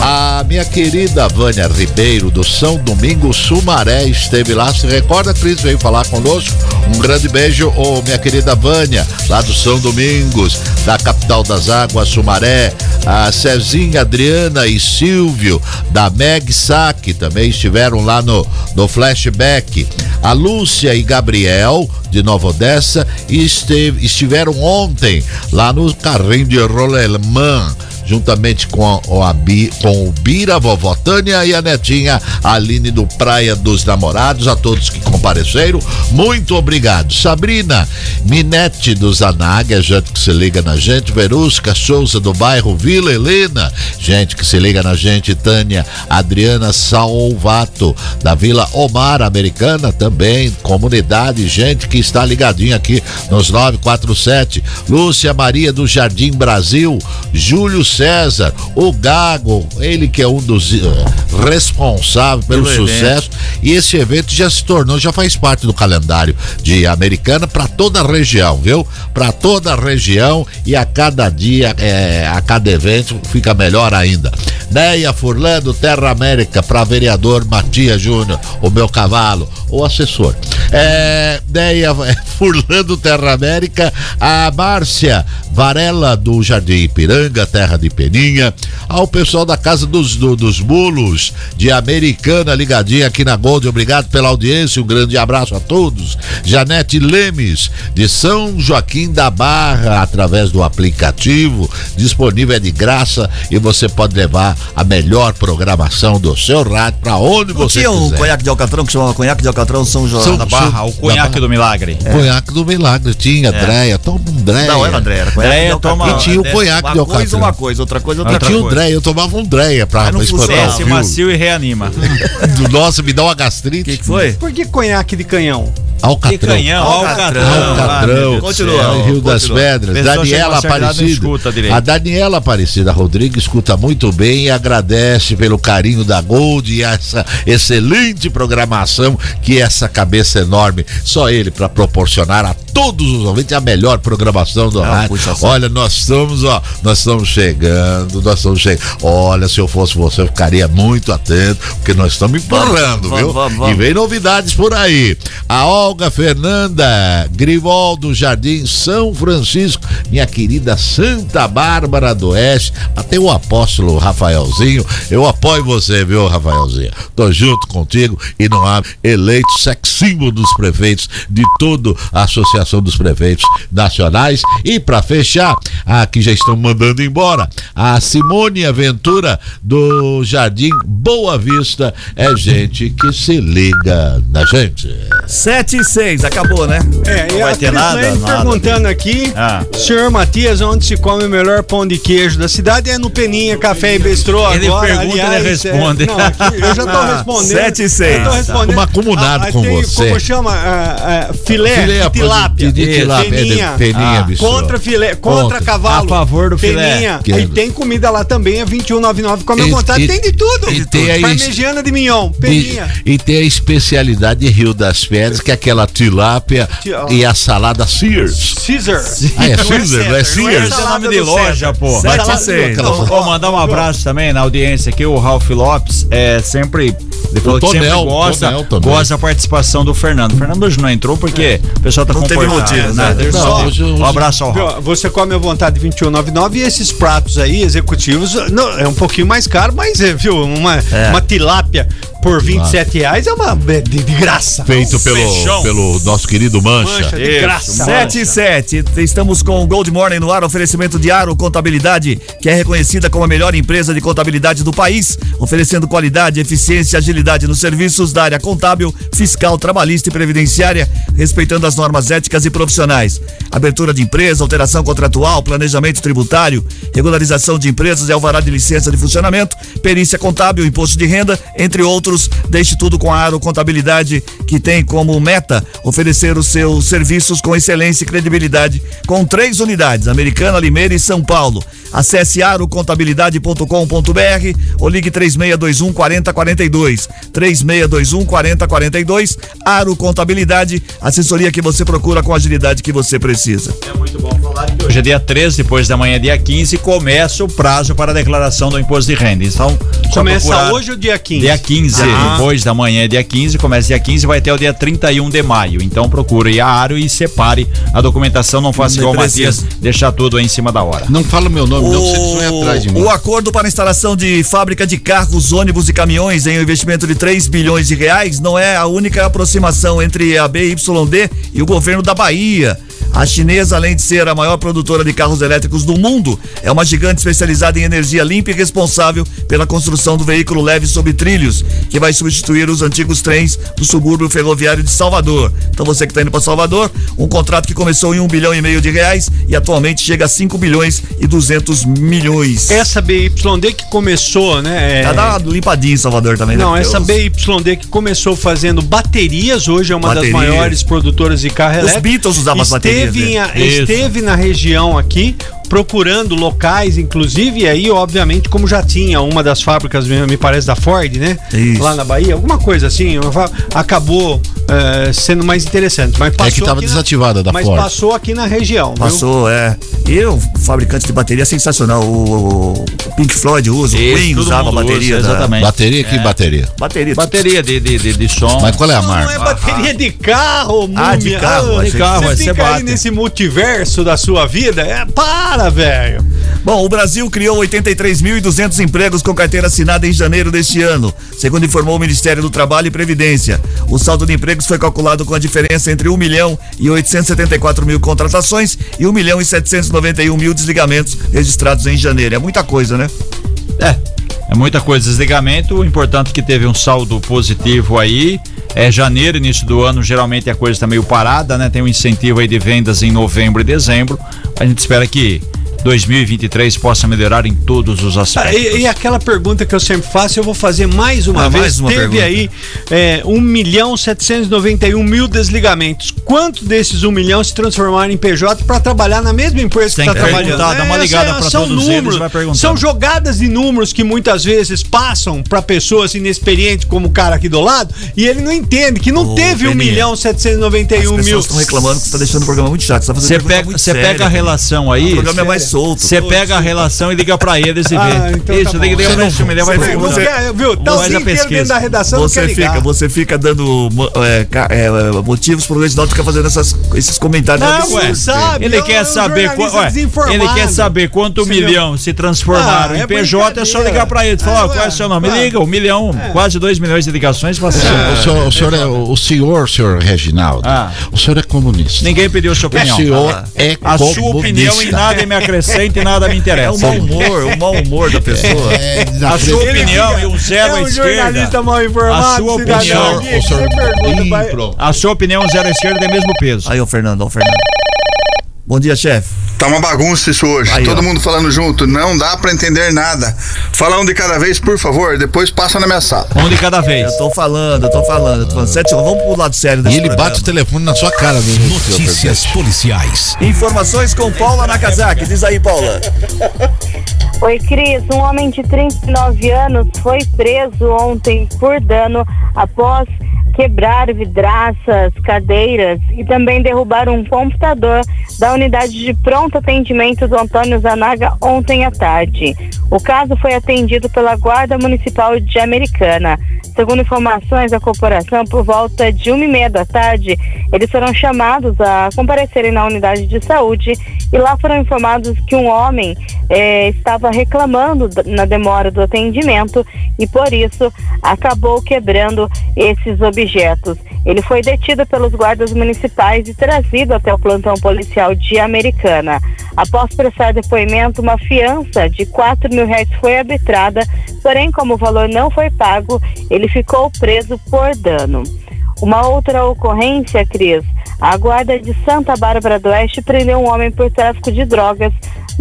B: A minha querida Vânia Ribeiro do São Domingos Sumaré esteve lá. Se recorda, Cris veio falar conosco. Um grande beijo, ô minha querida Vânia, lá do São Domingos, da capital das águas, Sumaré. A Cezinha, Adriana e Silvio, da Meg Sac, também estiveram lá no, no flashback. A Lúcia e Gabriel, de Nova Odessa, esteve, estiveram ontem lá no carrinho de rolemã juntamente com, a- com o Bira, vovó Tânia e a netinha Aline do Praia dos Namorados, a todos que compareceram, muito obrigado. Sabrina Minete do Zanag, a gente que se liga na gente, Verusca Souza do bairro Vila Helena, gente que se liga na gente, Tânia Adriana Salvato da Vila Omar Americana também, comunidade, gente que está ligadinha aqui nos 947, Lúcia Maria do Jardim Brasil, Júlio César, o Gago, ele que é um dos eh, responsáveis pelo
A: Pelo
B: sucesso. E esse evento já se tornou, já faz parte do calendário de Americana para toda a região, viu? Para toda a região e a cada dia, eh, a cada evento fica melhor ainda. Neia Furlando, Terra América, para vereador Matias Júnior, o meu cavalo, o assessor. É, Neia [LAUGHS] Furlando, Terra América, a Márcia Varela do Jardim Ipiranga, terra de Peninha, ao pessoal da Casa dos, do- dos Bulos de Americana, ligadinha aqui na Gold, obrigado pela audiência, um grande abraço a todos. Janete Lemes, de São Joaquim da Barra, através do aplicativo, disponível é de graça e você pode levar a melhor programação do seu rádio para onde
A: Não
B: você
A: tinha um
B: quiser.
A: conhaque de Alcatrão que chamava conhaque de Alcatrão São João
B: São-
A: da
B: São-
A: Barra.
F: Ah, o conhaque do milagre.
B: Conhaque do Milagre, tinha, Dreia, toma um Dreia.
A: Não, era André, era conhaque
F: Dreia
A: de Alcatrão.
F: toma-
B: E tinha o
A: É,
B: conhaque de
A: Uma coisa
B: Alcatrão.
A: uma coisa, outra coisa outra
B: Eu tinha um
A: coisa.
B: Dreia, eu tomava um Dreia pra espantar o
F: macio e reanima. [LAUGHS]
B: Nossa, me dá uma gastrite.
A: O que, que foi?
C: Por que conhaque de canhão?
B: Alcatrão.
F: Que canhão,
A: Alcatrão.
F: Alcatrão.
A: Continua.
F: céu.
B: Rio das
A: continua.
B: Pedras,
F: Pessoal
B: Daniela Aparecida. A Daniela Aparecida Rodrigues escuta muito bem e agradece pelo carinho da Gold e essa excelente programação que essa cabeça enorme, só ele para proporcionar a todos os ouvintes a melhor programação do
A: Ah,
B: rádio. Olha, nós estamos, ó, nós estamos chegando, nós estamos chegando. Olha, se eu fosse você, eu ficaria muito atento, porque nós estamos empurrando,
A: Vamos, vamos, vamos.
B: E vem novidades por aí. A Olga Fernanda Grivol do Jardim São Francisco, minha querida Santa Bárbara do Oeste. Até o apóstolo Rafaelzinho. Eu apoio você, viu, Rafaelzinho? Tô junto contigo e não há eleito sex símbolo dos prefeitos de toda a Associação dos Prefeitos Nacionais. E para fechar, aqui já estão mandando embora, a Simone Aventura do Jardim Boa Vista é gente que se liga na gente.
A: 7 e 6, acabou, né?
C: É,
F: Não vai ter nada, nada.
C: perguntando aqui,
F: Ah.
C: senhor Matias, onde se come o melhor pão de queijo da cidade? É no Peninha Café e Bistrô
F: Ele
C: agora,
F: pergunta,
C: aliás,
F: ele responde.
C: É, não, aqui eu já tô
A: Ah,
C: respondendo.
A: sete e seis.
C: Eu tô respondendo.
B: Uma comunado
C: Ah,
B: com
C: tem,
B: você.
C: Como chama? Ah, ah, filé,
B: Filé,
C: de tilápia.
B: de- de tilápia, é de-
C: Peninha.
B: peninha,
C: Ah,
B: bistrô.
C: Contra filé, contra,
B: Contra.
C: cavalo.
F: A favor do filé.
C: Peninha.
B: Que-
C: E tem comida lá também, é 21,99. Come à vontade, tem de tudo.
B: e tem aí-
C: Parmegiana de mignon, peninha.
B: E, e tem a especialidade de Rio das Pedras, que é aquela tilápia e a salada Sears.
C: Caesar.
B: Ah, é
C: Não é
B: Caesar, não é
C: é
B: Sears?
F: Esse é o nome de loja, pô.
A: Seis.
C: César.
F: Vou mandar um abraço também na audiência aqui, o Ralph Lopes, é sempre. Ele falou que sempre gosta,
B: Tonel
F: gosta da participação do Fernando. O Fernando hoje não entrou porque o pessoal tá
A: Não teve
F: comportado,
A: motivo,
F: né?
A: né?
B: Não,
F: só-
B: hoje-
F: Um abraço ao Ralph.
C: Você come à vontade 21,99 e esses pratos aí executivos não, é um pouquinho mais caro, mas é, viu, uma,
A: É.
C: uma tilápia por 27 reais é uma de, de graça.
B: Feito pelo,
F: Feijão.
B: pelo nosso querido Mancha.
C: Mancha de
F: Isso,
C: graça.
A: 7 e 7, estamos com o Gold Morning no ar, oferecimento de Aro Contabilidade, que é reconhecida como a melhor empresa de contabilidade do país, oferecendo qualidade, eficiência e agilidade nos serviços da área contábil, fiscal, trabalhista e previdenciária, respeitando as normas éticas e profissionais. Abertura de empresa, alteração contratual, planejamento tributário, regularização de empresas e alvará de licença de funcionamento, perícia contábil, imposto de renda, entre outros outros. Deixe tudo com a Aro Contabilidade, que tem como meta oferecer os seus serviços com excelência e credibilidade, com três unidades: Americana, Limeira e São Paulo. Acesse arocontabilidade.com.br ou ligue 3621 4042. 3621 4042. Aro Contabilidade, assessoria que você procura com a agilidade que você precisa.
F: É muito bom falar que hoje é dia 13, depois da manhã, dia 15, começa o prazo para a declaração do imposto de renda. Então,
C: Começa
F: procurar-
C: hoje ou dia 15?
F: Dia 15,
C: Ah.
F: depois da manhã, dia 15, começa dia 15 e vai até o dia 31 de maio. Então procure a Aro e separe a documentação, não faça igual o. Matias, deixar tudo aí em cima da hora.
B: Não fala meu nome, não, porque vocês vão ir atrás de mim.
A: O acordo para a instalação de fábrica de carros, ônibus e caminhões em um investimento de 3 bilhões de reais não é a única aproximação entre a BYD e o governo da Bahia. A chinesa, além de ser a maior produtora de carros elétricos do mundo, é uma gigante especializada em energia limpa e responsável pela construção do veículo leve sobre trilhos, que vai substituir os antigos trens do subúrbio ferroviário de Salvador. Então você que está indo para Salvador, um contrato que começou em um bilhão e meio de reais e atualmente chega a 5 bilhões e 200 milhões.
C: Essa BYD que começou, né? é-
A: Tá limpadinha em Salvador também, né?
C: Não,
A: Porque
C: essa
A: os-
C: BYD que começou fazendo baterias, hoje é uma
A: Bateria.
C: das maiores produtoras de carro
A: Os
C: elétrico.
A: Beatles usavam as baterias,
C: Esteve, em esteve na região aqui, procurando locais, inclusive, e aí, obviamente, como já tinha uma das fábricas, me parece, da Ford, né?
A: Isso.
C: Lá na Bahia, alguma coisa assim, acabou eh, sendo mais interessante. Mas passou
B: É que tava
C: aqui na-
B: desativada da
C: Mas
B: Ford.
C: passou aqui na região. viu?
A: Passou, é. E o fabricante de bateria é sensacional. O, o Pink Floyd usa, o
F: Isso,
A: Queen
F: todo
A: usava a bateria.
F: usa,
A: da-
F: exatamente.
B: Bateria, que bateria?
A: Bateria.
F: Bateria de, de, de, de som.
B: Mas qual é a
C: Não, não é
B: marca?
C: bateria de carro,
A: Ah, de
C: múmia.
A: carro,
C: Ah,
F: que- carro,
C: Você
F: você
C: fica aí
F: bate.
C: nesse multiverso da sua vida? É, para, velho.
A: Bom, o Brasil criou 83.200 empregos com carteira assinada em janeiro deste ano, segundo informou o Ministério do Trabalho e Previdência. O saldo de empregos foi calculado com a diferença entre 1 milhão e 874 mil contratações e 1 milhão e 791 mil desligamentos registrados em janeiro. É muita coisa, né?
F: É, é muita coisa. Desligamento, o importante é que teve um saldo positivo aí. É janeiro, início do ano, geralmente a coisa está meio parada, né? Tem um incentivo aí de vendas em novembro e dezembro. A gente espera que 2023 possa melhorar em todos os
C: Ah,
F: aspectos.
C: E, e aquela pergunta que eu sempre faço, eu vou fazer mais uma
A: Ah,
C: vez.
A: mais uma
C: Teve
A: pergunta.
C: aí é, 1 milhão 791 mil desligamentos. Quanto desses 1 milhão se transformaram em PJ para trabalhar na mesma empresa
F: Tem
C: que está trabalhando?
F: perguntar, dá uma ligada
C: é-
F: pra
C: são
F: todos eles,
C: números,
F: vai perguntando.
C: São jogadas de números que muitas vezes passam para pessoas inexperientes, como o cara aqui do lado, e ele não entende que não
A: Ô,
C: teve 1
A: Peninha,
C: milhão
A: As
C: 791 mil.
A: pessoas estão reclamando que você tá deixando o programa muito chato. Você tá
F: pega,
A: muito
F: pega a relação aí.
A: O programa é mais solto.
F: Você pega a relação e liga pra eles e vê. [LAUGHS]
C: Ah, então
F: Isso,
C: tá bom.
F: liga, liga
C: Você
F: pra vai
A: você- você-
C: viu? Tá o
F: a
C: dia inteiro dentro da redação,
A: Você
C: quer ligar.
A: fica, você fica dando é, é, motivos pro Reginaldo ficar fazendo essas, esses comentários.
F: Não,
A: absurdos.
F: ué.
C: sabe,
F: Ele
C: é
F: quer saber ué, ele quer saber quanto milhão se transformaram
C: Ah, é
F: em PJ, é só ligar pra ele. Falar,
C: É,
F: ó, qual é o seu nome? Liga, um milhão, quase dois milhões de ligações. Assim,
B: O senhor, o senhor é o senhor, senhor Reginaldo.
F: Ah.
B: O senhor é comunista.
F: Ninguém pediu sua
B: O
F: opinião.
B: senhor é
F: A
B: comunista.
F: sua opinião em nada me acrescenta e nada me
A: É
F: interessa.
A: o mau humor, o mau humor da pessoa.
B: É,
F: A sua opinião e um zero
C: é
F: à
C: um
F: esquerda.
C: jornalista mal informado,
F: A sua opinião,
B: o senhor-.
F: A sua opinião zero à esquerda é mesmo peso.
A: Aí, o Fernando, o Fernando. Bom dia, chefe.
J: Tá uma bagunça isso hoje.
A: Aí,
J: Todo
A: ó.
J: mundo falando junto. Não dá pra entender nada. Fala um de cada vez, por favor. Depois passa na minha sala.
F: Um de cada vez.
A: Eu tô falando, eu tô falando, eu tô falando. Sete, vamos pro lado sério
B: E
A: desse
B: ele
A: programa.
B: bate o telefone na sua cara, meu senhor
G: Notícias policiais.
A: Informações com Paula Nakazaki. Diz aí, Paula.
H: Oi, Cris. Um homem de 39 anos foi preso ontem por dano após quebrar vidraças, cadeiras e também derrubar um computador da unidade de pronto atendimento do Antônio Zanaga ontem à tarde. O caso foi atendido pela Guarda Municipal de Americana. Segundo informações da corporação, por volta de uma e meia da tarde, eles foram chamados a comparecerem na unidade de saúde e lá foram informados que um homem eh, estava reclamando na demora do atendimento e por isso acabou quebrando esses objetos. Ele foi detido pelos guardas municipais e trazido até o plantão policial de Americana. Após prestar depoimento, uma fiança de 4 mil reais foi arbitrada, porém, como o valor não foi pago, ele ficou preso por dano. Uma outra ocorrência, Cris. A guarda de Santa Bárbara do Oeste prendeu um homem por tráfico de drogas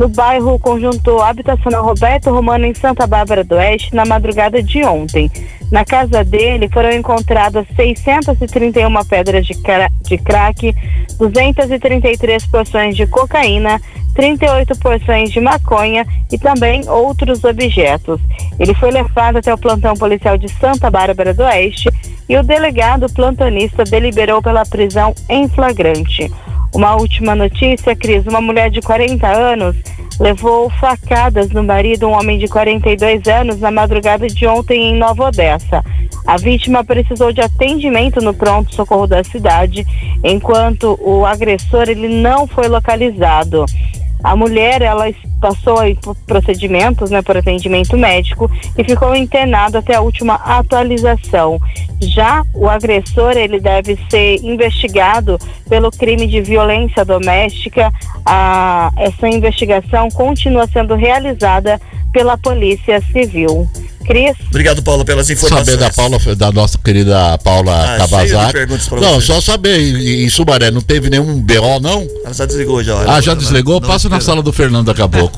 H: no bairro Conjunto Habitacional Roberto Romano, em Santa Bárbara do Oeste, na madrugada de ontem. Na casa dele foram encontradas 631 pedras de, cra de crack, 233 porções de cocaína, 38 porções de maconha e também outros objetos. Ele foi levado até o plantão policial de Santa Bárbara do Oeste e o delegado plantonista deliberou pela prisão em flagrante. Uma última notícia, Cris: uma mulher de 40 anos levou facadas no marido, um homem de 42 anos, na madrugada de ontem em Nova Odessa. A vítima precisou de atendimento no pronto-socorro da cidade, enquanto o agressor ele não foi localizado. A mulher, ela passou aí por procedimentos, né, por atendimento médico e ficou internada até a última atualização. Já o agressor, ele deve ser investigado pelo crime de violência doméstica. A, essa investigação continua sendo realizada pela Polícia Civil. Cris.
A: Obrigado, Paulo, pelas informações.
B: Saber da Paula, da nossa querida Paula
A: Ah,
B: Não,
A: você.
B: só saber, em, em Sumaré não teve nenhum BO, não?
A: Ela já desligou já.
B: Ah, já desligou?
A: Não,
B: Passa na
A: não,
B: sala do Fernando daqui a pouco.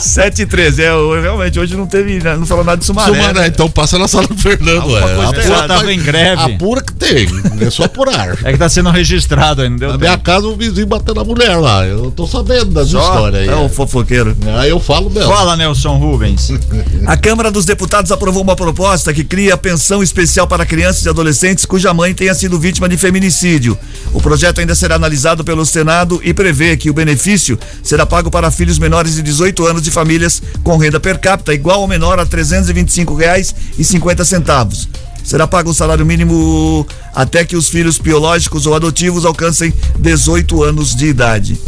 A: 7 e 13. É, eu- realmente, hoje não teve, né, não falou nada de Sumaré.
B: Sumaré,
A: né?
B: então passa na sala do Fernando. É. Apura-
A: errada.
F: Tava em greve.
B: Apura que tem, é só apurar.
F: É que tá sendo registrado ainda. Deu
B: Na
F: tempo.
B: minha casa o vizinho batendo a mulher lá. Eu tô sabendo das
A: Só
B: histórias aí.
A: é o fofoqueiro.
B: Aí eu falo mesmo.
F: Fala, Nelson Rubens. [LAUGHS]
A: A Câmara dos Deputados aprovou uma proposta que cria pensão especial para crianças e adolescentes cuja mãe tenha sido vítima de feminicídio. O projeto ainda será analisado pelo Senado e prevê que o benefício será pago para filhos menores de 18 anos de famílias com renda per capita igual ou menor a 325 reais e 50 centavos. Será pago o salário mínimo até que os filhos biológicos ou adotivos alcancem 18 anos de idade.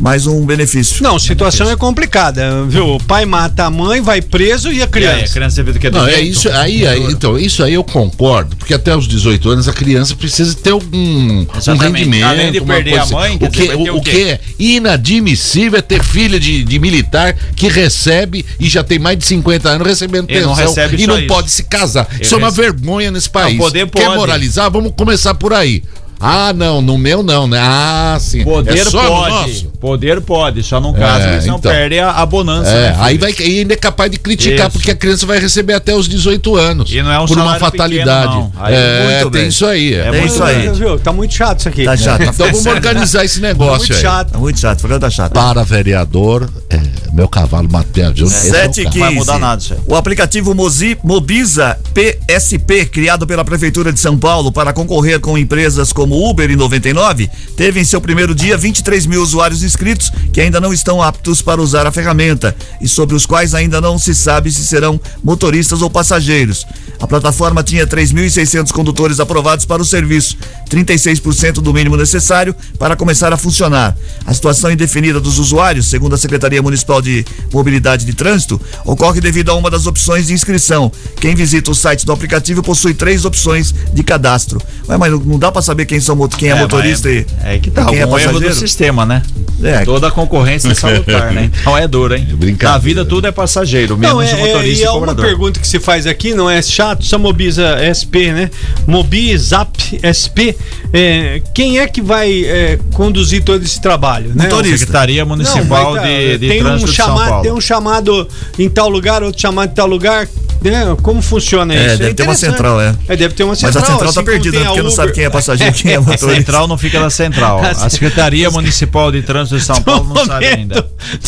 A: Mais um benefício.
C: Não, a situação é complicada, viu? O pai mata a mãe, vai preso e a
F: E aí, a
C: criança.
F: criança do que é
B: Não, é isso aí, aí, então, isso aí eu concordo, porque até os 18 anos a criança precisa ter algum um rendimento.
F: Além de perder a mãe, quer
B: o que, o,
F: o
B: o que é inadmissível é ter filho de, de militar que recebe e já tem mais de 50 anos recebendo
F: Ele não
B: pensão
F: recebe
B: e não
F: isso.
B: pode se casar.
F: Ele
B: isso é uma
F: recebe-
B: vergonha nesse país.
F: poder
B: Quer
F: pode.
B: moralizar? Vamos começar por aí. Ah, não, no meu não, né? Ah, sim.
F: Poder
B: é só no
F: pode.
B: nosso.
F: Poder pode, só no caso
B: É,
F: eles não
B: então.
F: perdem a, a bonança.
B: É,
F: né,
B: aí vai e ainda é capaz de criticar,
F: Isso.
B: porque a criança vai receber até os 18 anos.
F: E não é um
B: por uma fatalidade.
F: pequeno, não. Aí,
B: é,
A: muito
B: tem
A: bem.
B: isso aí.
F: É
A: É
F: muito
A: isso aí.
C: Viu? Tá muito chato isso aqui.
A: Tá chato.
B: Então vamos organizar esse
C: Tá
B: negócio
C: muito
B: aí.
C: chato.
A: Tá muito chato, tá chato.
B: Para vereador, é, meu cavalo Matheus é o
A: 7 e
B: cara.
A: 15.
F: Não vai mudar nada.
A: O aplicativo Mozi, Mobiza PSP, criado pela Prefeitura de São Paulo para concorrer com empresas como Uber e 99, teve em seu primeiro dia 23 mil usuários inscritos que ainda não estão aptos para usar a ferramenta e sobre os quais ainda não se sabe se serão motoristas ou passageiros. A plataforma tinha 3.600 condutores aprovados para o serviço, 36% do mínimo necessário para começar a funcionar. A situação indefinida dos usuários, segundo a Secretaria Municipal de Mobilidade de Trânsito, ocorre devido a uma das opções de inscrição. Quem visita o site do aplicativo possui três opçes de cadastro. Ué, mas não dá para saber quem, são, quem é,
F: É,
A: motorista
F: mas
A: e
F: É que tá
A: quem é
F: erro do
A: passageiro.
F: sistema, né?
A: É.
F: Toda a concorrência é salutar, né? [LAUGHS] Então é duro, hein?
B: brincadeira.
F: Na vida tudo é passageiro, menos
C: Não, é,
F: o
C: é,
F: motorista
C: e
F: e,
C: é uma
F: cobrador.
C: pergunta que se faz aqui, não é chato, só Mobiza SP, né? Mobizap SP. é, quem é que vai é, conduzir todo esse trabalho? Né?
A: Motorista.
F: Secretaria Municipal
C: Não, mas,
F: de, de
C: tem um
F: Trânsito de São
C: chamado,
F: Paulo.
C: Tem um chamado em tal lugar, outro chamado em tal lugar. Né? Como funciona
A: É,
C: isso?
A: deve ter uma central, é.
C: É, deve ter uma
A: Mas
C: central.
A: a central tá
C: assim como
A: perdida, né?
C: a
A: Porque não sabe
C: Uber.
A: quem é passageiro quem é [LAUGHS]
F: A
A: motorista.
F: central não fica na central. [LAUGHS] A Secretaria Municipal de Trânsito de São [LAUGHS] Paulo não sabe ainda.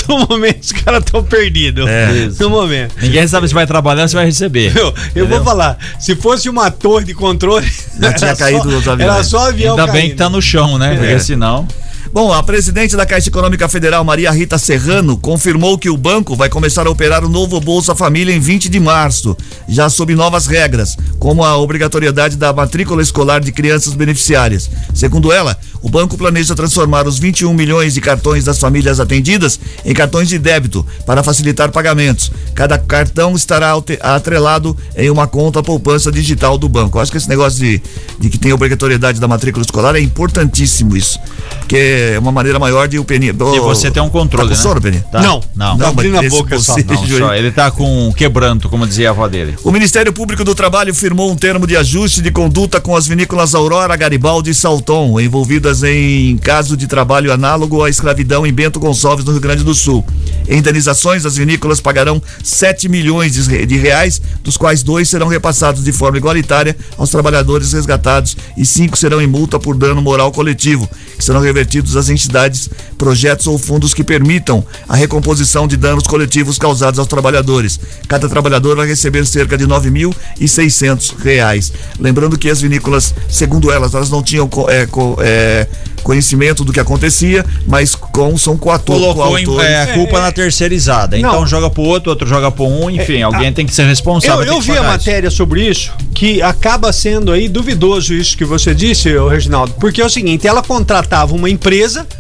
C: No momento, os caras estão perdidos.
A: É.
C: No momento.
F: Ninguém sabe se vai trabalhar, se vai receber.
C: Eu, eu vou falar, se fosse uma torre de controle,
A: Já tinha
C: era
A: caído
C: só-
A: os aviões.
C: Era só avião
F: Ainda bem
C: caindo.
F: que tá no chão, né? Porque
A: É.
F: senão.
A: Bom, a presidente da Caixa Econômica Federal, Maria Rita Serrano, confirmou que o banco vai começar a operar o novo Bolsa Família em 20 de março, já sob novas regras, como a obrigatoriedade da matrícula escolar de crianças beneficiárias. Segundo ela, o banco planeja transformar os 21 milhões de cartões das famílias atendidas em cartões de débito para facilitar pagamentos. Cada cartão estará atrelado em uma conta poupança digital do banco. Eu acho que esse negócio de, de que tem obrigatoriedade da matrícula escolar é importantíssimo isso. Porque é uma maneira maior de o Peninha.
F: E você tem um controle,
A: tá com
F: né?
A: sono, Peninha?
F: Tá.
C: Não.
F: não.
C: Tá abrindo a
A: esse
C: boca só.
F: Não, só, ele tá com quebranto, como dizia a avó dele.
A: O Ministério Público do Trabalho firmou um termo de ajuste de conduta com as vinícolas Aurora, Garibaldi e Salton, envolvidas em caso de trabalho análogo à escravidão em Bento Gonçalves, no Rio Grande do Sul. Em indenizações, as vinícolas pagarão 7 milhões de reais, dos quais dois serão repassados de forma igualitária aos trabalhadores resgatados e cinco serão em multa por dano moral coletivo, que serão revertidos às entidades, projetos ou fundos que permitam a recomposição de danos coletivos causados aos trabalhadores. Cada trabalhador vai receber cerca de 9.600 reais. Lembrando que as vinícolas, segundo elas, elas não tinham é, é, conhecimento do que acontecia, mas com, são coator,
F: Colocou em- é, a culpa na terceirizada. Então
C: Não.
F: joga pro outro, outro joga pro um, enfim,
C: É,
F: alguém
C: a-
F: tem que ser responsável.
C: Eu, eu vi a
F: pagar isso.
C: matéria sobre isso, que acaba sendo aí duvidoso isso que você disse, Reginaldo. Porque é o seguinte, ela contratava uma empresa,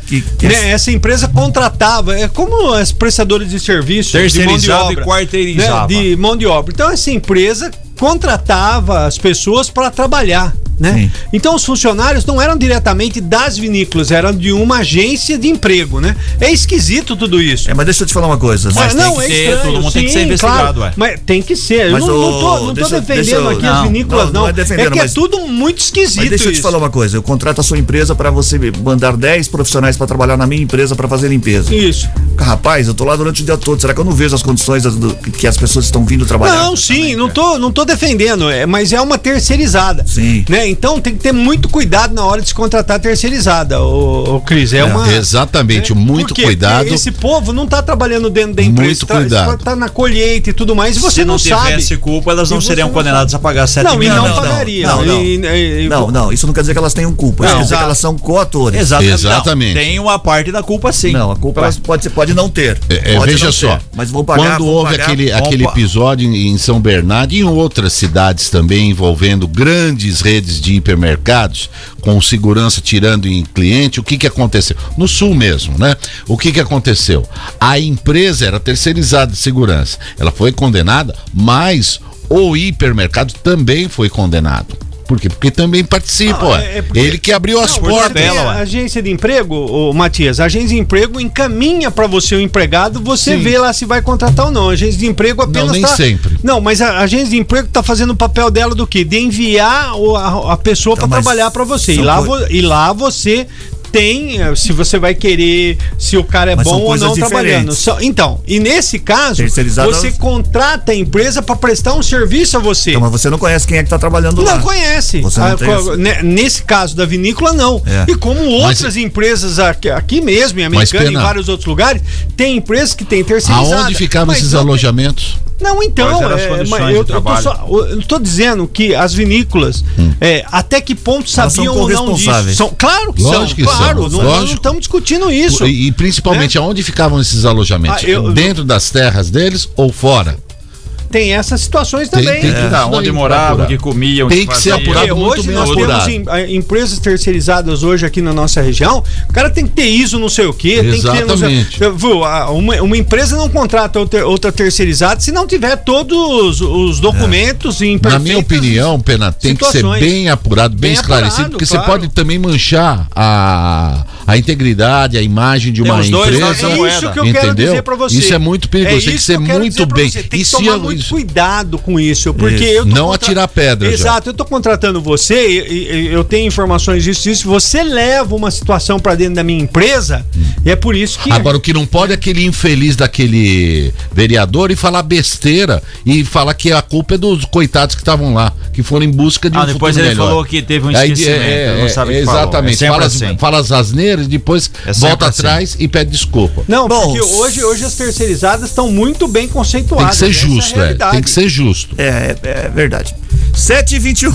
A: Que- que-
C: né, essa empresa contratava, é como as prestadoras de serviço de mão de
F: Terceirizava e
C: obra.
F: quarteirizava.
C: né, de mão de obra. Então essa empresa contratava as pessoas para trabalhar. Né?
A: Sim.
C: Então os funcionários não eram diretamente das vinícolas, eram de uma agência de emprego, né? É esquisito tudo isso.
A: É, mas deixa eu te falar uma coisa.
F: Mas
A: né?
F: tem que ter, todo mundo tem que ser investigado, ué.
C: Mas tem que ser.
A: Mas,
C: eu não, não tô, não tô
A: deixa-
C: defendendo
A: deixa eu-
C: aqui
A: não,
C: as vinícolas,
A: não,
C: não.
A: não é defendendo,
C: que
A: mas-
C: é tudo muito esquisito
A: Mas deixa eu te
C: isso.
A: falar uma coisa. Eu contrato a sua empresa para você mandar 10 profissionais para trabalhar na minha empresa para fazer limpeza.
C: Isso.
A: Rapaz, eu tô lá durante o dia todo. Será que eu não vejo as condições do- que as pessoas estão vindo trabalhar?
C: Não, sim, não tô, não tô defendendo, é, mas é uma terceirizada.
A: Sim.
C: Né? Então tem que ter muito cuidado na hora de se contratar terceirizada, ô, ô Cris. É, uma.
B: Exatamente,
C: né?
B: muito
C: Por quê?
B: cuidado.
C: Porque Esse povo não tá trabalhando dentro da empresa,
B: Muito
C: tá,
B: cuidado.
C: tá na colheita e tudo mais, e você
F: Se
C: não,
F: não,
C: sabe.
F: tivesse culpa, elas não seriam
C: não
F: condenadas a pagar 7
C: Não, e
F: milhões.
C: não,
A: não, não,
C: pagariam.
A: não, não.
C: E- e- e-
A: Não, não, isso não quer dizer que elas tenham culpa. Isso
C: Não.
A: quer dizer que elas são coatores.
F: Exatamente.
B: Exatamente.
F: Tem uma parte da culpa sim.
A: Não, a culpa elas pode, pode não ter.
B: É, é,
A: Pode
B: veja
A: não
B: só,
A: ter, mas vão pagar.
B: quando
A: vão
B: houve
A: pagar,
B: aquele, aquele episódio em São Bernardo e em outras cidades também envolvendo grandes redes de hipermercados com segurança tirando em cliente, o que que aconteceu? No sul mesmo, né? O que que aconteceu? A empresa era terceirizada de segurança, ela foi condenada, mas o hipermercado também foi condenado. Por quê? Porque também participa,
C: Não,
B: ué.
C: é- é porque-
B: Ele que abriu as
C: Não,
B: portas.
C: tem a agência de emprego, ô, Matias, a agência de emprego encaminha para você o empregado, você
B: Sim.
C: vê lá se vai contratar ou não. A agência de emprego apenas
B: nem
C: tá-
B: sempre.
C: Não, mas a agência de emprego tá fazendo o papel dela do quê? De enviar a, a pessoa
A: Então,
C: para trabalhar para você. E lá,
A: coi-
C: vo- e lá você tem eh, se você vai querer, se o cara é
A: Mas
C: bom ou não trabalhando.
A: diferentes.
C: Só- então, e nesse caso, você contrata a empresa para prestar um serviço a você.
A: Então, mas você não conhece quem é que tá trabalhando lá.
C: Não conhece.
A: Você não
C: Ah,
A: tem
C: co-
A: essa-
C: ne- Nesse caso da vinícola, não.
A: É.
C: E como outras empresas aqui, aqui mesmo, em
B: Mas,
C: Americana e em vários outros lugares, tem empresas que têm terceirizada.
B: Aonde ficavam
C: Mas
B: esses alojamentos?
C: Não, então, é, mas eu, eu, tô
F: trabalho?
C: só, eu tô dizendo que as vinícolas, é, até que ponto
A: Elas são
C: sabiam ou não disso? São, claro que
B: Lógico
C: são,
B: que
C: claro,
B: são,
C: não- nós não
B: lógico.
C: estamos discutindo isso.
B: E, e principalmente, aonde ficavam esses alojamentos?
C: Ah, eu-
B: Dentro das terras deles ou fora?
C: Tem essas situações
B: Tem-
C: também.
B: tem que-
F: É,
B: Isso
F: onde morava, o que comiam,
B: Tem que ser apurado
C: hoje
B: bem
C: nós
B: apurado.
C: temos em- a- empresas terceirizadas hoje aqui na nossa região. O cara tem que ter ISO não sei o quê, tem que ter sei,
B: Exatamente.
C: Uma, uma empresa não contrata outra, outra terceirizada se não tiver todos os documentos em
B: Na minha opinião, Pena, tem que ser
C: situações.
B: bem apurado, bem,
C: Bem
B: esclarecido,
C: apurado,
B: porque
C: claro.
B: você pode também manchar a, a integridade, a imagem de uma
F: dois
B: empresa.
F: da
C: É isso que eu
B: entendeu?
C: quero dizer pra você.
B: Isso é muito perigoso, tem que ser
C: quero
B: muito bem. E
C: que
B: se
C: tomar
B: eu-
C: muito
B: isso-
C: cuidado com isso, porque
A: Isso.
C: eu tô
B: Não atirar pedra já.
C: Exato, eu tô contratando você, e- e- eu tenho informações disso, disso. Você leva uma situação pra dentro da minha empresa, e é por isso que
B: Agora, o que não pode é aquele infeliz daquele vereador e falar besteira e falar que a culpa é dos coitados que estavam lá, que foram em busca de um
F: Ah, depois
B: futuro
F: ele
B: melhor.
F: falou que teve um
B: Aí,
F: esquecimento, ele não sabe o que falou.
B: Exatamente.
F: É sempre
B: fala, as,
F: assim.
B: fala as asneiras e depois
F: É
B: volta
F: assim.
B: atrás e pede desculpa.
C: Não,
A: Bom,
C: porque hoje, hoje as terceirizadas estão muito bem
B: Tem
C: conceituadas.
B: que ser
C: é
B: justo, é.
C: Realidade.
B: Tem que ser justo.
A: É, é, é verdade. 7 e 21.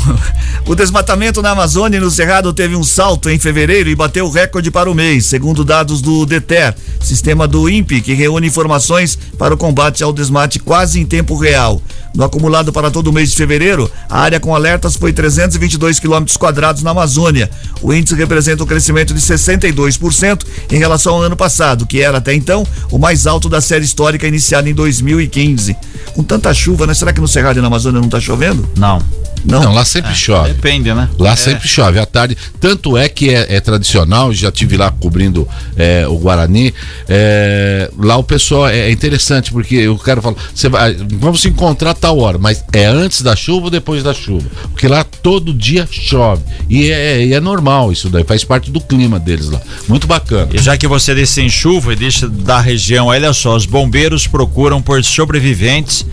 A: O desmatamento na Amazônia e no Cerrado teve um salto em fevereiro e bateu o recorde para o mês, segundo dados do DETER, sistema do INPE, que reúne informações para o combate ao desmate quase em tempo real. No acumulado para todo o mês de fevereiro, a área com alertas foi 322 quilômetros quadrados na Amazônia. O índice representa um crescimento de 62% em relação ao ano passado, que era até então o mais alto da série histórica iniciada em 2015. Com tanta chuva, né? Será que no Cerrado e na Amazônia não está chovendo?
F: Não.
B: Não, lá sempre chove.
F: Depende, né?
B: Lá
F: É.
B: sempre chove à tarde. Tanto é que é, é tradicional, já tive lá cobrindo é, o Guarani. é, lá o pessoal é, é interessante, porque o cara fala: "Você vai, vamos se encontrar a tal hora, mas é antes da chuva ou depois da chuva? Porque lá todo dia chove. E é, é normal isso daí, faz parte do clima deles lá. Muito bacana.
F: E já que você disse em chuva e disse da região, olha só, os bombeiros procuram por sobreviventes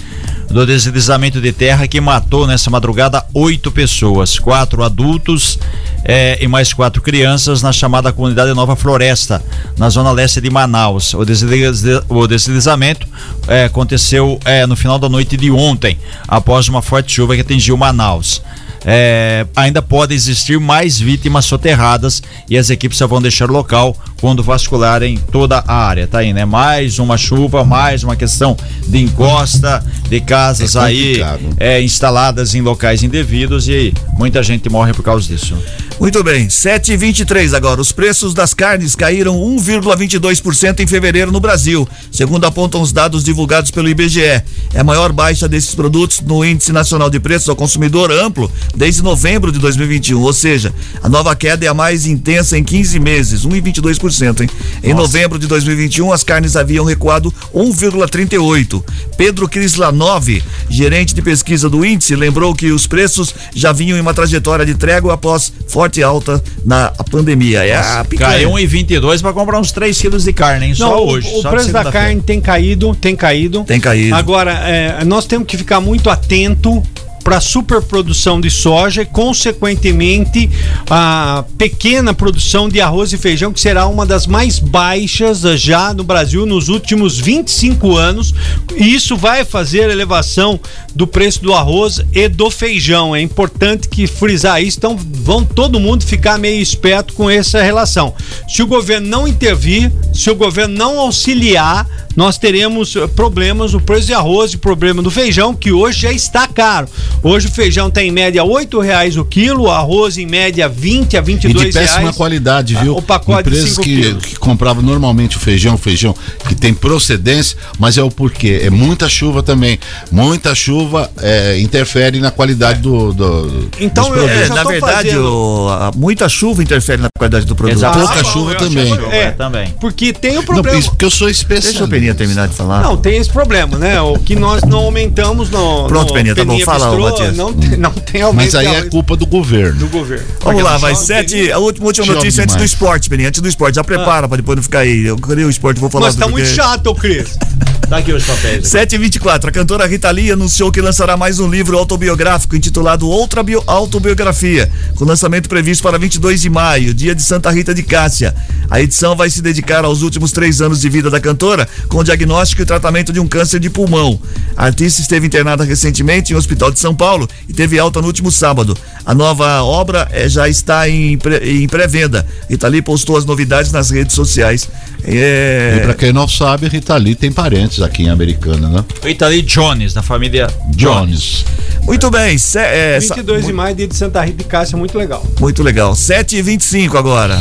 F: do deslizamento de terra que matou nessa madrugada oito pessoas, quatro adultos eh, e mais quatro crianças na chamada comunidade Nova Floresta, na zona leste de Manaus. O, desliz- o deslizamento eh, aconteceu eh, no final da noite de ontem, após uma forte chuva que atingiu Manaus. É, ainda pode existir mais vítimas soterradas e as equipes só vão deixar o local quando vascularem toda a área. Tá aí, né? Mais uma chuva, mais uma questão de encosta de casas
B: É
F: aí é, instaladas em locais indevidos e muita gente morre por causa disso.
A: Muito bem, 7,23 agora. Os preços das carnes caíram 1,22% em fevereiro no Brasil, segundo apontam os dados divulgados pelo IBGE. É a maior baixa desses produtos no Índice Nacional de Preços ao Consumidor Amplo desde novembro de 2021, ou seja, a nova queda é a mais intensa em 15 meses, 1,22%, hein? Em novembro de 2021, as carnes haviam recuado 1,38. Pedro Krislanov, gerente de pesquisa do índice, lembrou que os preços já vinham em uma trajetória de trégua após forte alta na pandemia. É a picanha.
F: Caiu 1,22 para comprar uns 3 quilos de carne, hein? Só
C: Não, o-
F: hoje.
C: O,
F: só
C: preço da carne tem caído, tem caído.
A: Tem caído.
C: Agora, é, nós temos que ficar muito atento para superprodução de soja e, consequentemente, a pequena produção de arroz e feijão, que será uma das mais baixas já no Brasil nos últimos 25 anos. E isso vai fazer elevação do preço do arroz e do feijão. É importante que frisar isso, então vão todo mundo ficar meio esperto com essa relação. Se o governo não intervir, se o governo não auxiliar, nós teremos problemas no preço de arroz e problema do feijão, que hoje já está caro. Hoje o feijão está em média 8 reais o quilo, o arroz em média 20 a
B: E
C: 22
B: de péssima
C: reais.
B: qualidade, viu?
C: O pacote de
B: Empresas
C: cinco
B: que,
C: quilos.
B: que compravam normalmente o feijão, feijão que tem procedência, mas é o porquê. É muita chuva também. Muita chuva é, interfere na qualidade do, do
C: Então,
B: dos
C: eu-
B: produtos.
A: É, na verdade,
C: fazendo-
A: o- a- muita chuva interfere na qualidade do produto.
F: Exato.
B: Pouca
F: Ah,
B: chuva também.
F: achei-
C: É,
F: também.
C: Porque tem o
B: Não,
C: problema.
B: isso porque eu sou especialista.
A: Deixa o Peninha terminar de falar.
C: Não, tem esse problema, né? O que nós não aumentamos no.
A: Pronto,
C: no
A: Peninha, tá bom. Fala, Matias.
C: não, tem- não tem aumento
B: Mas aí é culpa do governo.
C: do governo.
A: Vamos lá, vai. Sete, a última, última notícia antes do esporte, Peninha. Antes do esporte. Já prepara pra depois não ficar aí. Eu queria o esporte, vou falar
C: Mas tá
A: porque-
C: muito chato, ô Cris. [LAUGHS]
F: Tá aqui os papéis.
A: 7h24, a cantora Rita Lee anunciou que lançará mais um livro autobiográfico intitulado Outra Bio- Autobiografia, com lançamento previsto para 22 de maio, dia de Santa Rita de Cássia. A edição vai se dedicar aos últimos três anos de vida da cantora, com o diagnóstico e tratamento de um câncer de pulmão. A artista esteve internada recentemente em um hospital de São Paulo e teve alta no último sábado. A nova obra eh, já está em, pré- em pré-venda. Rita Lee postou as novidades nas redes sociais. É...
B: E pra quem não sabe, Rita Lee tem parentes aqui em Americana, né?
F: Italy Jones, da família Jones.
B: Jones.
A: Muito bem, se- é, sa-
C: 22 de maio, dia de Santa Rita de Cássia, muito legal.
A: Muito legal. 7h25 agora.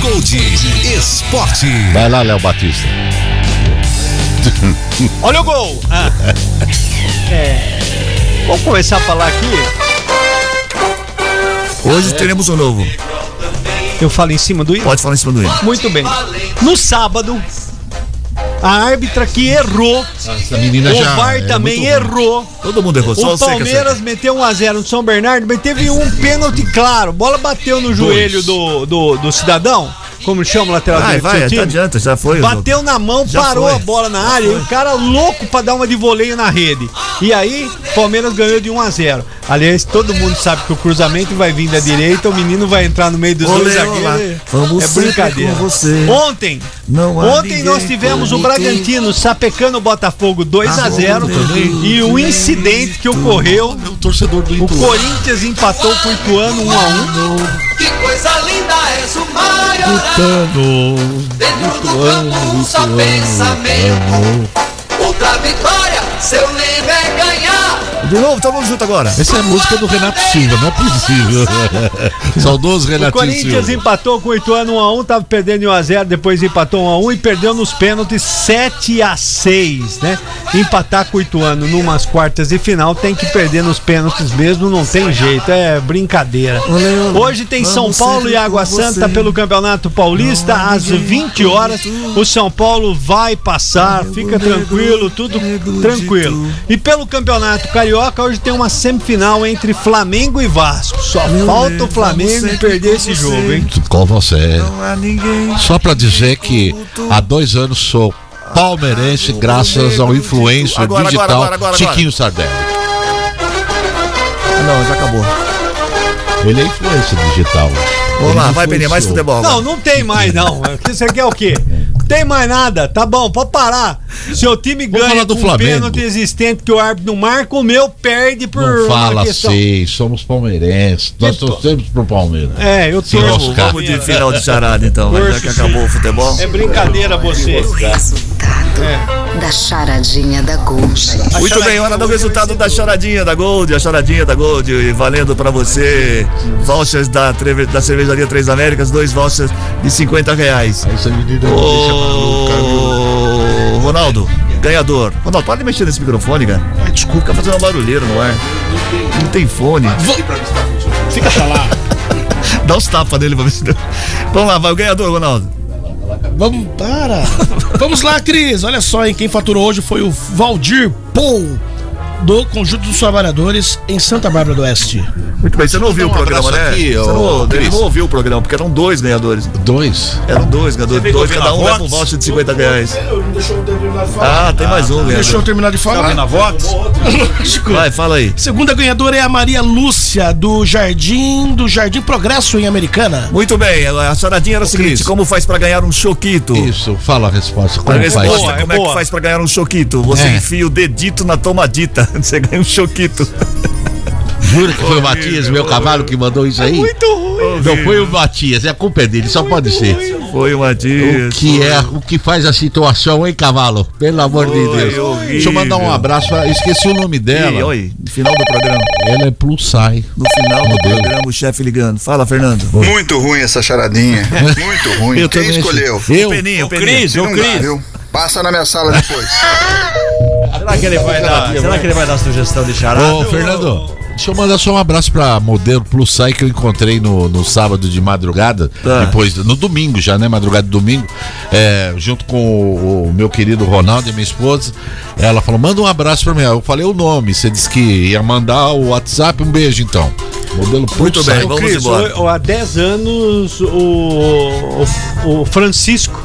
G: Gold Esporte.
B: Vai lá, Léo Batista.
C: Olha o gol! [LAUGHS] Ah. É. Vamos começar a falar aqui.
A: Hoje teremos um novo.
C: Eu falo em cima do hino?
A: Pode falar em cima do hino.
C: Muito bem. No sábado, a árbitra que errou,
B: Essa menina
C: o
B: já.
C: VAR
B: é
C: também errou.
A: Todo mundo errou, só
C: O Palmeiras meteu 1x0 no São Bernardo, mas teve um pênalti claro. Bola bateu no joelho do, do, do cidadão, como chama o lateral
A: Vai,
C: direito do
A: vai,
C: seu
A: não
C: time.
A: adianta, já foi.
C: Bateu na mão,
A: Já
C: parou
A: foi.
C: a bola na área e o cara louco pra dar uma de voleio na rede. E aí, Palmeiras ganhou de 1 a 0. Aliás, todo mundo sabe que o cruzamento vai vir da direita, o menino vai entrar no meio dos
A: Olê,
C: dois zagueiros.
A: Vamos
C: é brincadeira.
A: com você.
C: Ontem,
A: Não
C: ontem nós tivemos o Bragantino sapecando o Botafogo 2 a
A: Ah,
C: 0
A: bom,
C: e o incidente que ocorreu,
B: É o torcedor do
C: o
B: Itu.
C: Corinthians empatou com o Ituano 1 a 1.
E: Que coisa linda és o maior Dentro do campo um só pensamento. Outra vitória, seu lema é ganhar
A: De novo, todo mundo junto agora.
B: Essa é a música do Renato Silva, não é possível. [LAUGHS] Saudoso
C: O
B: Renato
C: Corinthians
B: Silva.
C: empatou com o Ituano 1x1, tava perdendo em 1x0, depois empatou 1x1 e perdeu nos pênaltis 7x6, né? Empatar com o Ituano numas quartas de final tem que perder nos pênaltis mesmo, não tem jeito, é brincadeira. Hoje tem São Paulo e Água Santa pelo Campeonato Paulista às 20 horas. O São Paulo vai passar, fica tranquilo, tudo tranquilo. E pelo Campeonato Carioca, hoje tem uma semifinal entre Flamengo e Vasco. Só falta o Flamengo perder esse jogo, hein?
B: Com você.
A: Não há ninguém.
B: Só pra dizer que há dois anos sou palmeirense graças ao influencer
A: Agora,
B: digital
A: agora, agora,
B: Chiquinho Sardelli.
A: Ah, Não, já acabou.
B: Ele é influencer digital.
A: Vamos
B: Ele
A: lá, vai, Peninha, mais futebol.
C: Não, não tem mais não. [LAUGHS] Você quer o quê? Tem mais nada, tá bom, pode parar. Seu time
B: Vamos
C: ganha
B: do
C: com um
B: Flamengo.
C: pênalti existente que o árbitro não marca, o meu perde por
B: Não fala assim, somos palmeirenses. Nós torcemos pro Palmeiras.
C: É, eu tô.
A: Vamos, de final de charada então, vai, já que acabou o futebol.
C: É brincadeira você.
D: Resultado da charadinha da Gold.
A: Muito bem, hora do resultado da charadinha da Gold, a charadinha da Gold, e valendo pra você vouchers da, da cervejaria Três Américas, dois vouchers de 50 reais.
B: Essa menina viu?
A: Ô, Ronaldo, ganhador. Ronaldo, para de mexer nesse microfone, cara. Desculpa, fica fazendo uma barulheira no ar. Não tem fone.
K: Fica calado. [LAUGHS]
A: Dá uns tapas nele pra ver se deu. Vamos lá, vai o ganhador, Ronaldo.
K: Vamos, para. [LAUGHS] Vamos lá, Cris. Olha só, hein? Quem faturou hoje foi o Valdir Pou, do Conjunto dos Trabalhadores em Santa Bárbara do Oeste.
A: Muito bem, você não ouviu o
B: um
A: programa,
B: abraço
A: né?
B: aqui,
A: Você não, ele não ouviu o programa, porque eram dois ganhadores.
B: Dois.
A: Eram dois ganhadores. Dois, cada um
F: a
A: leva um
F: Vox?
A: voucher de 50 reais.
K: Não deixou eu terminar de
A: Ah, tem mais um
K: Deixou eu
A: ganhador.
K: terminar de
F: Tá
K: falar.
F: ouvindo a Vox?
K: Lógico.
A: Vai, fala aí.
K: Segunda ganhadora é a Maria Lúcia, do Jardim, do Jardim Progresso, em Americana.
A: Muito bem, a charadinha era o seguinte: como faz pra ganhar um choquito?
B: Isso, fala a resposta.
A: A
B: Como
A: resposta,
B: faz?
C: Boa, é
A: como é que faz pra ganhar um choquito? Você
B: É.
A: enfia o dedito na tomadita, [LAUGHS] você ganha um choquito.
B: Jura que foi o Matias, meu cavalo, que mandou isso aí?
C: Muito ruim.
B: Não foi o Matias, é a culpa é dele, só pode ser.
A: Foi o
B: O
A: Matias.
B: que é, o que faz a situação, hein, cavalo? Pelo amor de
A: Foi
B: Deus.
A: horrível.
B: Deixa eu mandar um abraço, pra- esqueci o nome dela.
A: oi, no final do programa.
B: Ela é plus sai.
A: No final do programa, o chefe ligando. Fala, Fernando.
J: Muito ruim essa charadinha. [LAUGHS] Muito ruim.
B: Eu
J: Quem escolheu?
B: Eu?
A: Peninho,
F: Ô,
A: Peninho.
F: Cris, ô,
J: Não dá,
F: Cris.
J: Passa na minha sala depois. [LAUGHS]
F: Será que ele vai dar, será que ele vai dar sugestão de charada?
B: Ô, Fernando, deixa eu mandar só um abraço pra modelo Plus Sai que eu encontrei no, no sábado de madrugada,
A: Tá.
B: depois, no domingo já, né? Madrugada de domingo, é, junto com o, o meu querido Ronaldo e minha esposa. Ela falou: manda um abraço pra mim. Eu falei o nome, você disse que ia mandar o WhatsApp, um beijo então. Modelo Plus
A: Muito bem, vamos
C: Cris,
A: embora.
C: o- há 10 anos o, o, o Francisco.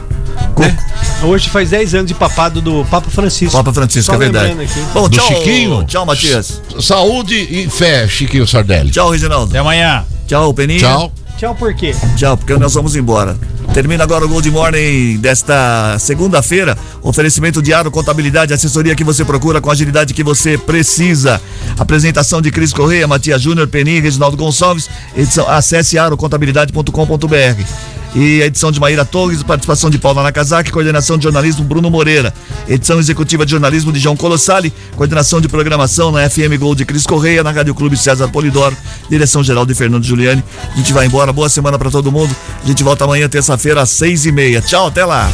C: Né? Hoje faz 10 anos de papado do Papa Francisco.
A: Papa Francisco,
C: Só
A: é verdade. Bom,
B: Do
A: tchau,
B: Chiquinho?
A: Tchau, Matias.
B: Saúde e fé, Chiquinho Sardelli.
A: Tchau, Reginaldo.
F: Até amanhã.
A: Tchau, Peninha.
B: Tchau.
C: Tchau, por quê?
A: Tchau, porque nós vamos embora. Termina agora o Gold Morning desta segunda-feira. Oferecimento de Aro Contabilidade, assessoria que você procura com a agilidade que você precisa. Apresentação de Cris Correia, Matias Júnior, Peninha Reginaldo Gonçalves. Edição, acesse arocontabilidade.com.br. E a edição de Maíra Torres, participação de Paula Nakazaki, coordenação de jornalismo Bruno Moreira. Edição executiva de jornalismo de João Colossali, coordenação de programação na FM Gold de Cris Correia, na Rádio Clube César Polidoro, direção geral de Fernando Giuliani. A gente vai embora, boa semana pra todo mundo. A gente volta amanhã, terça-feira, às seis e meia. Tchau, até lá.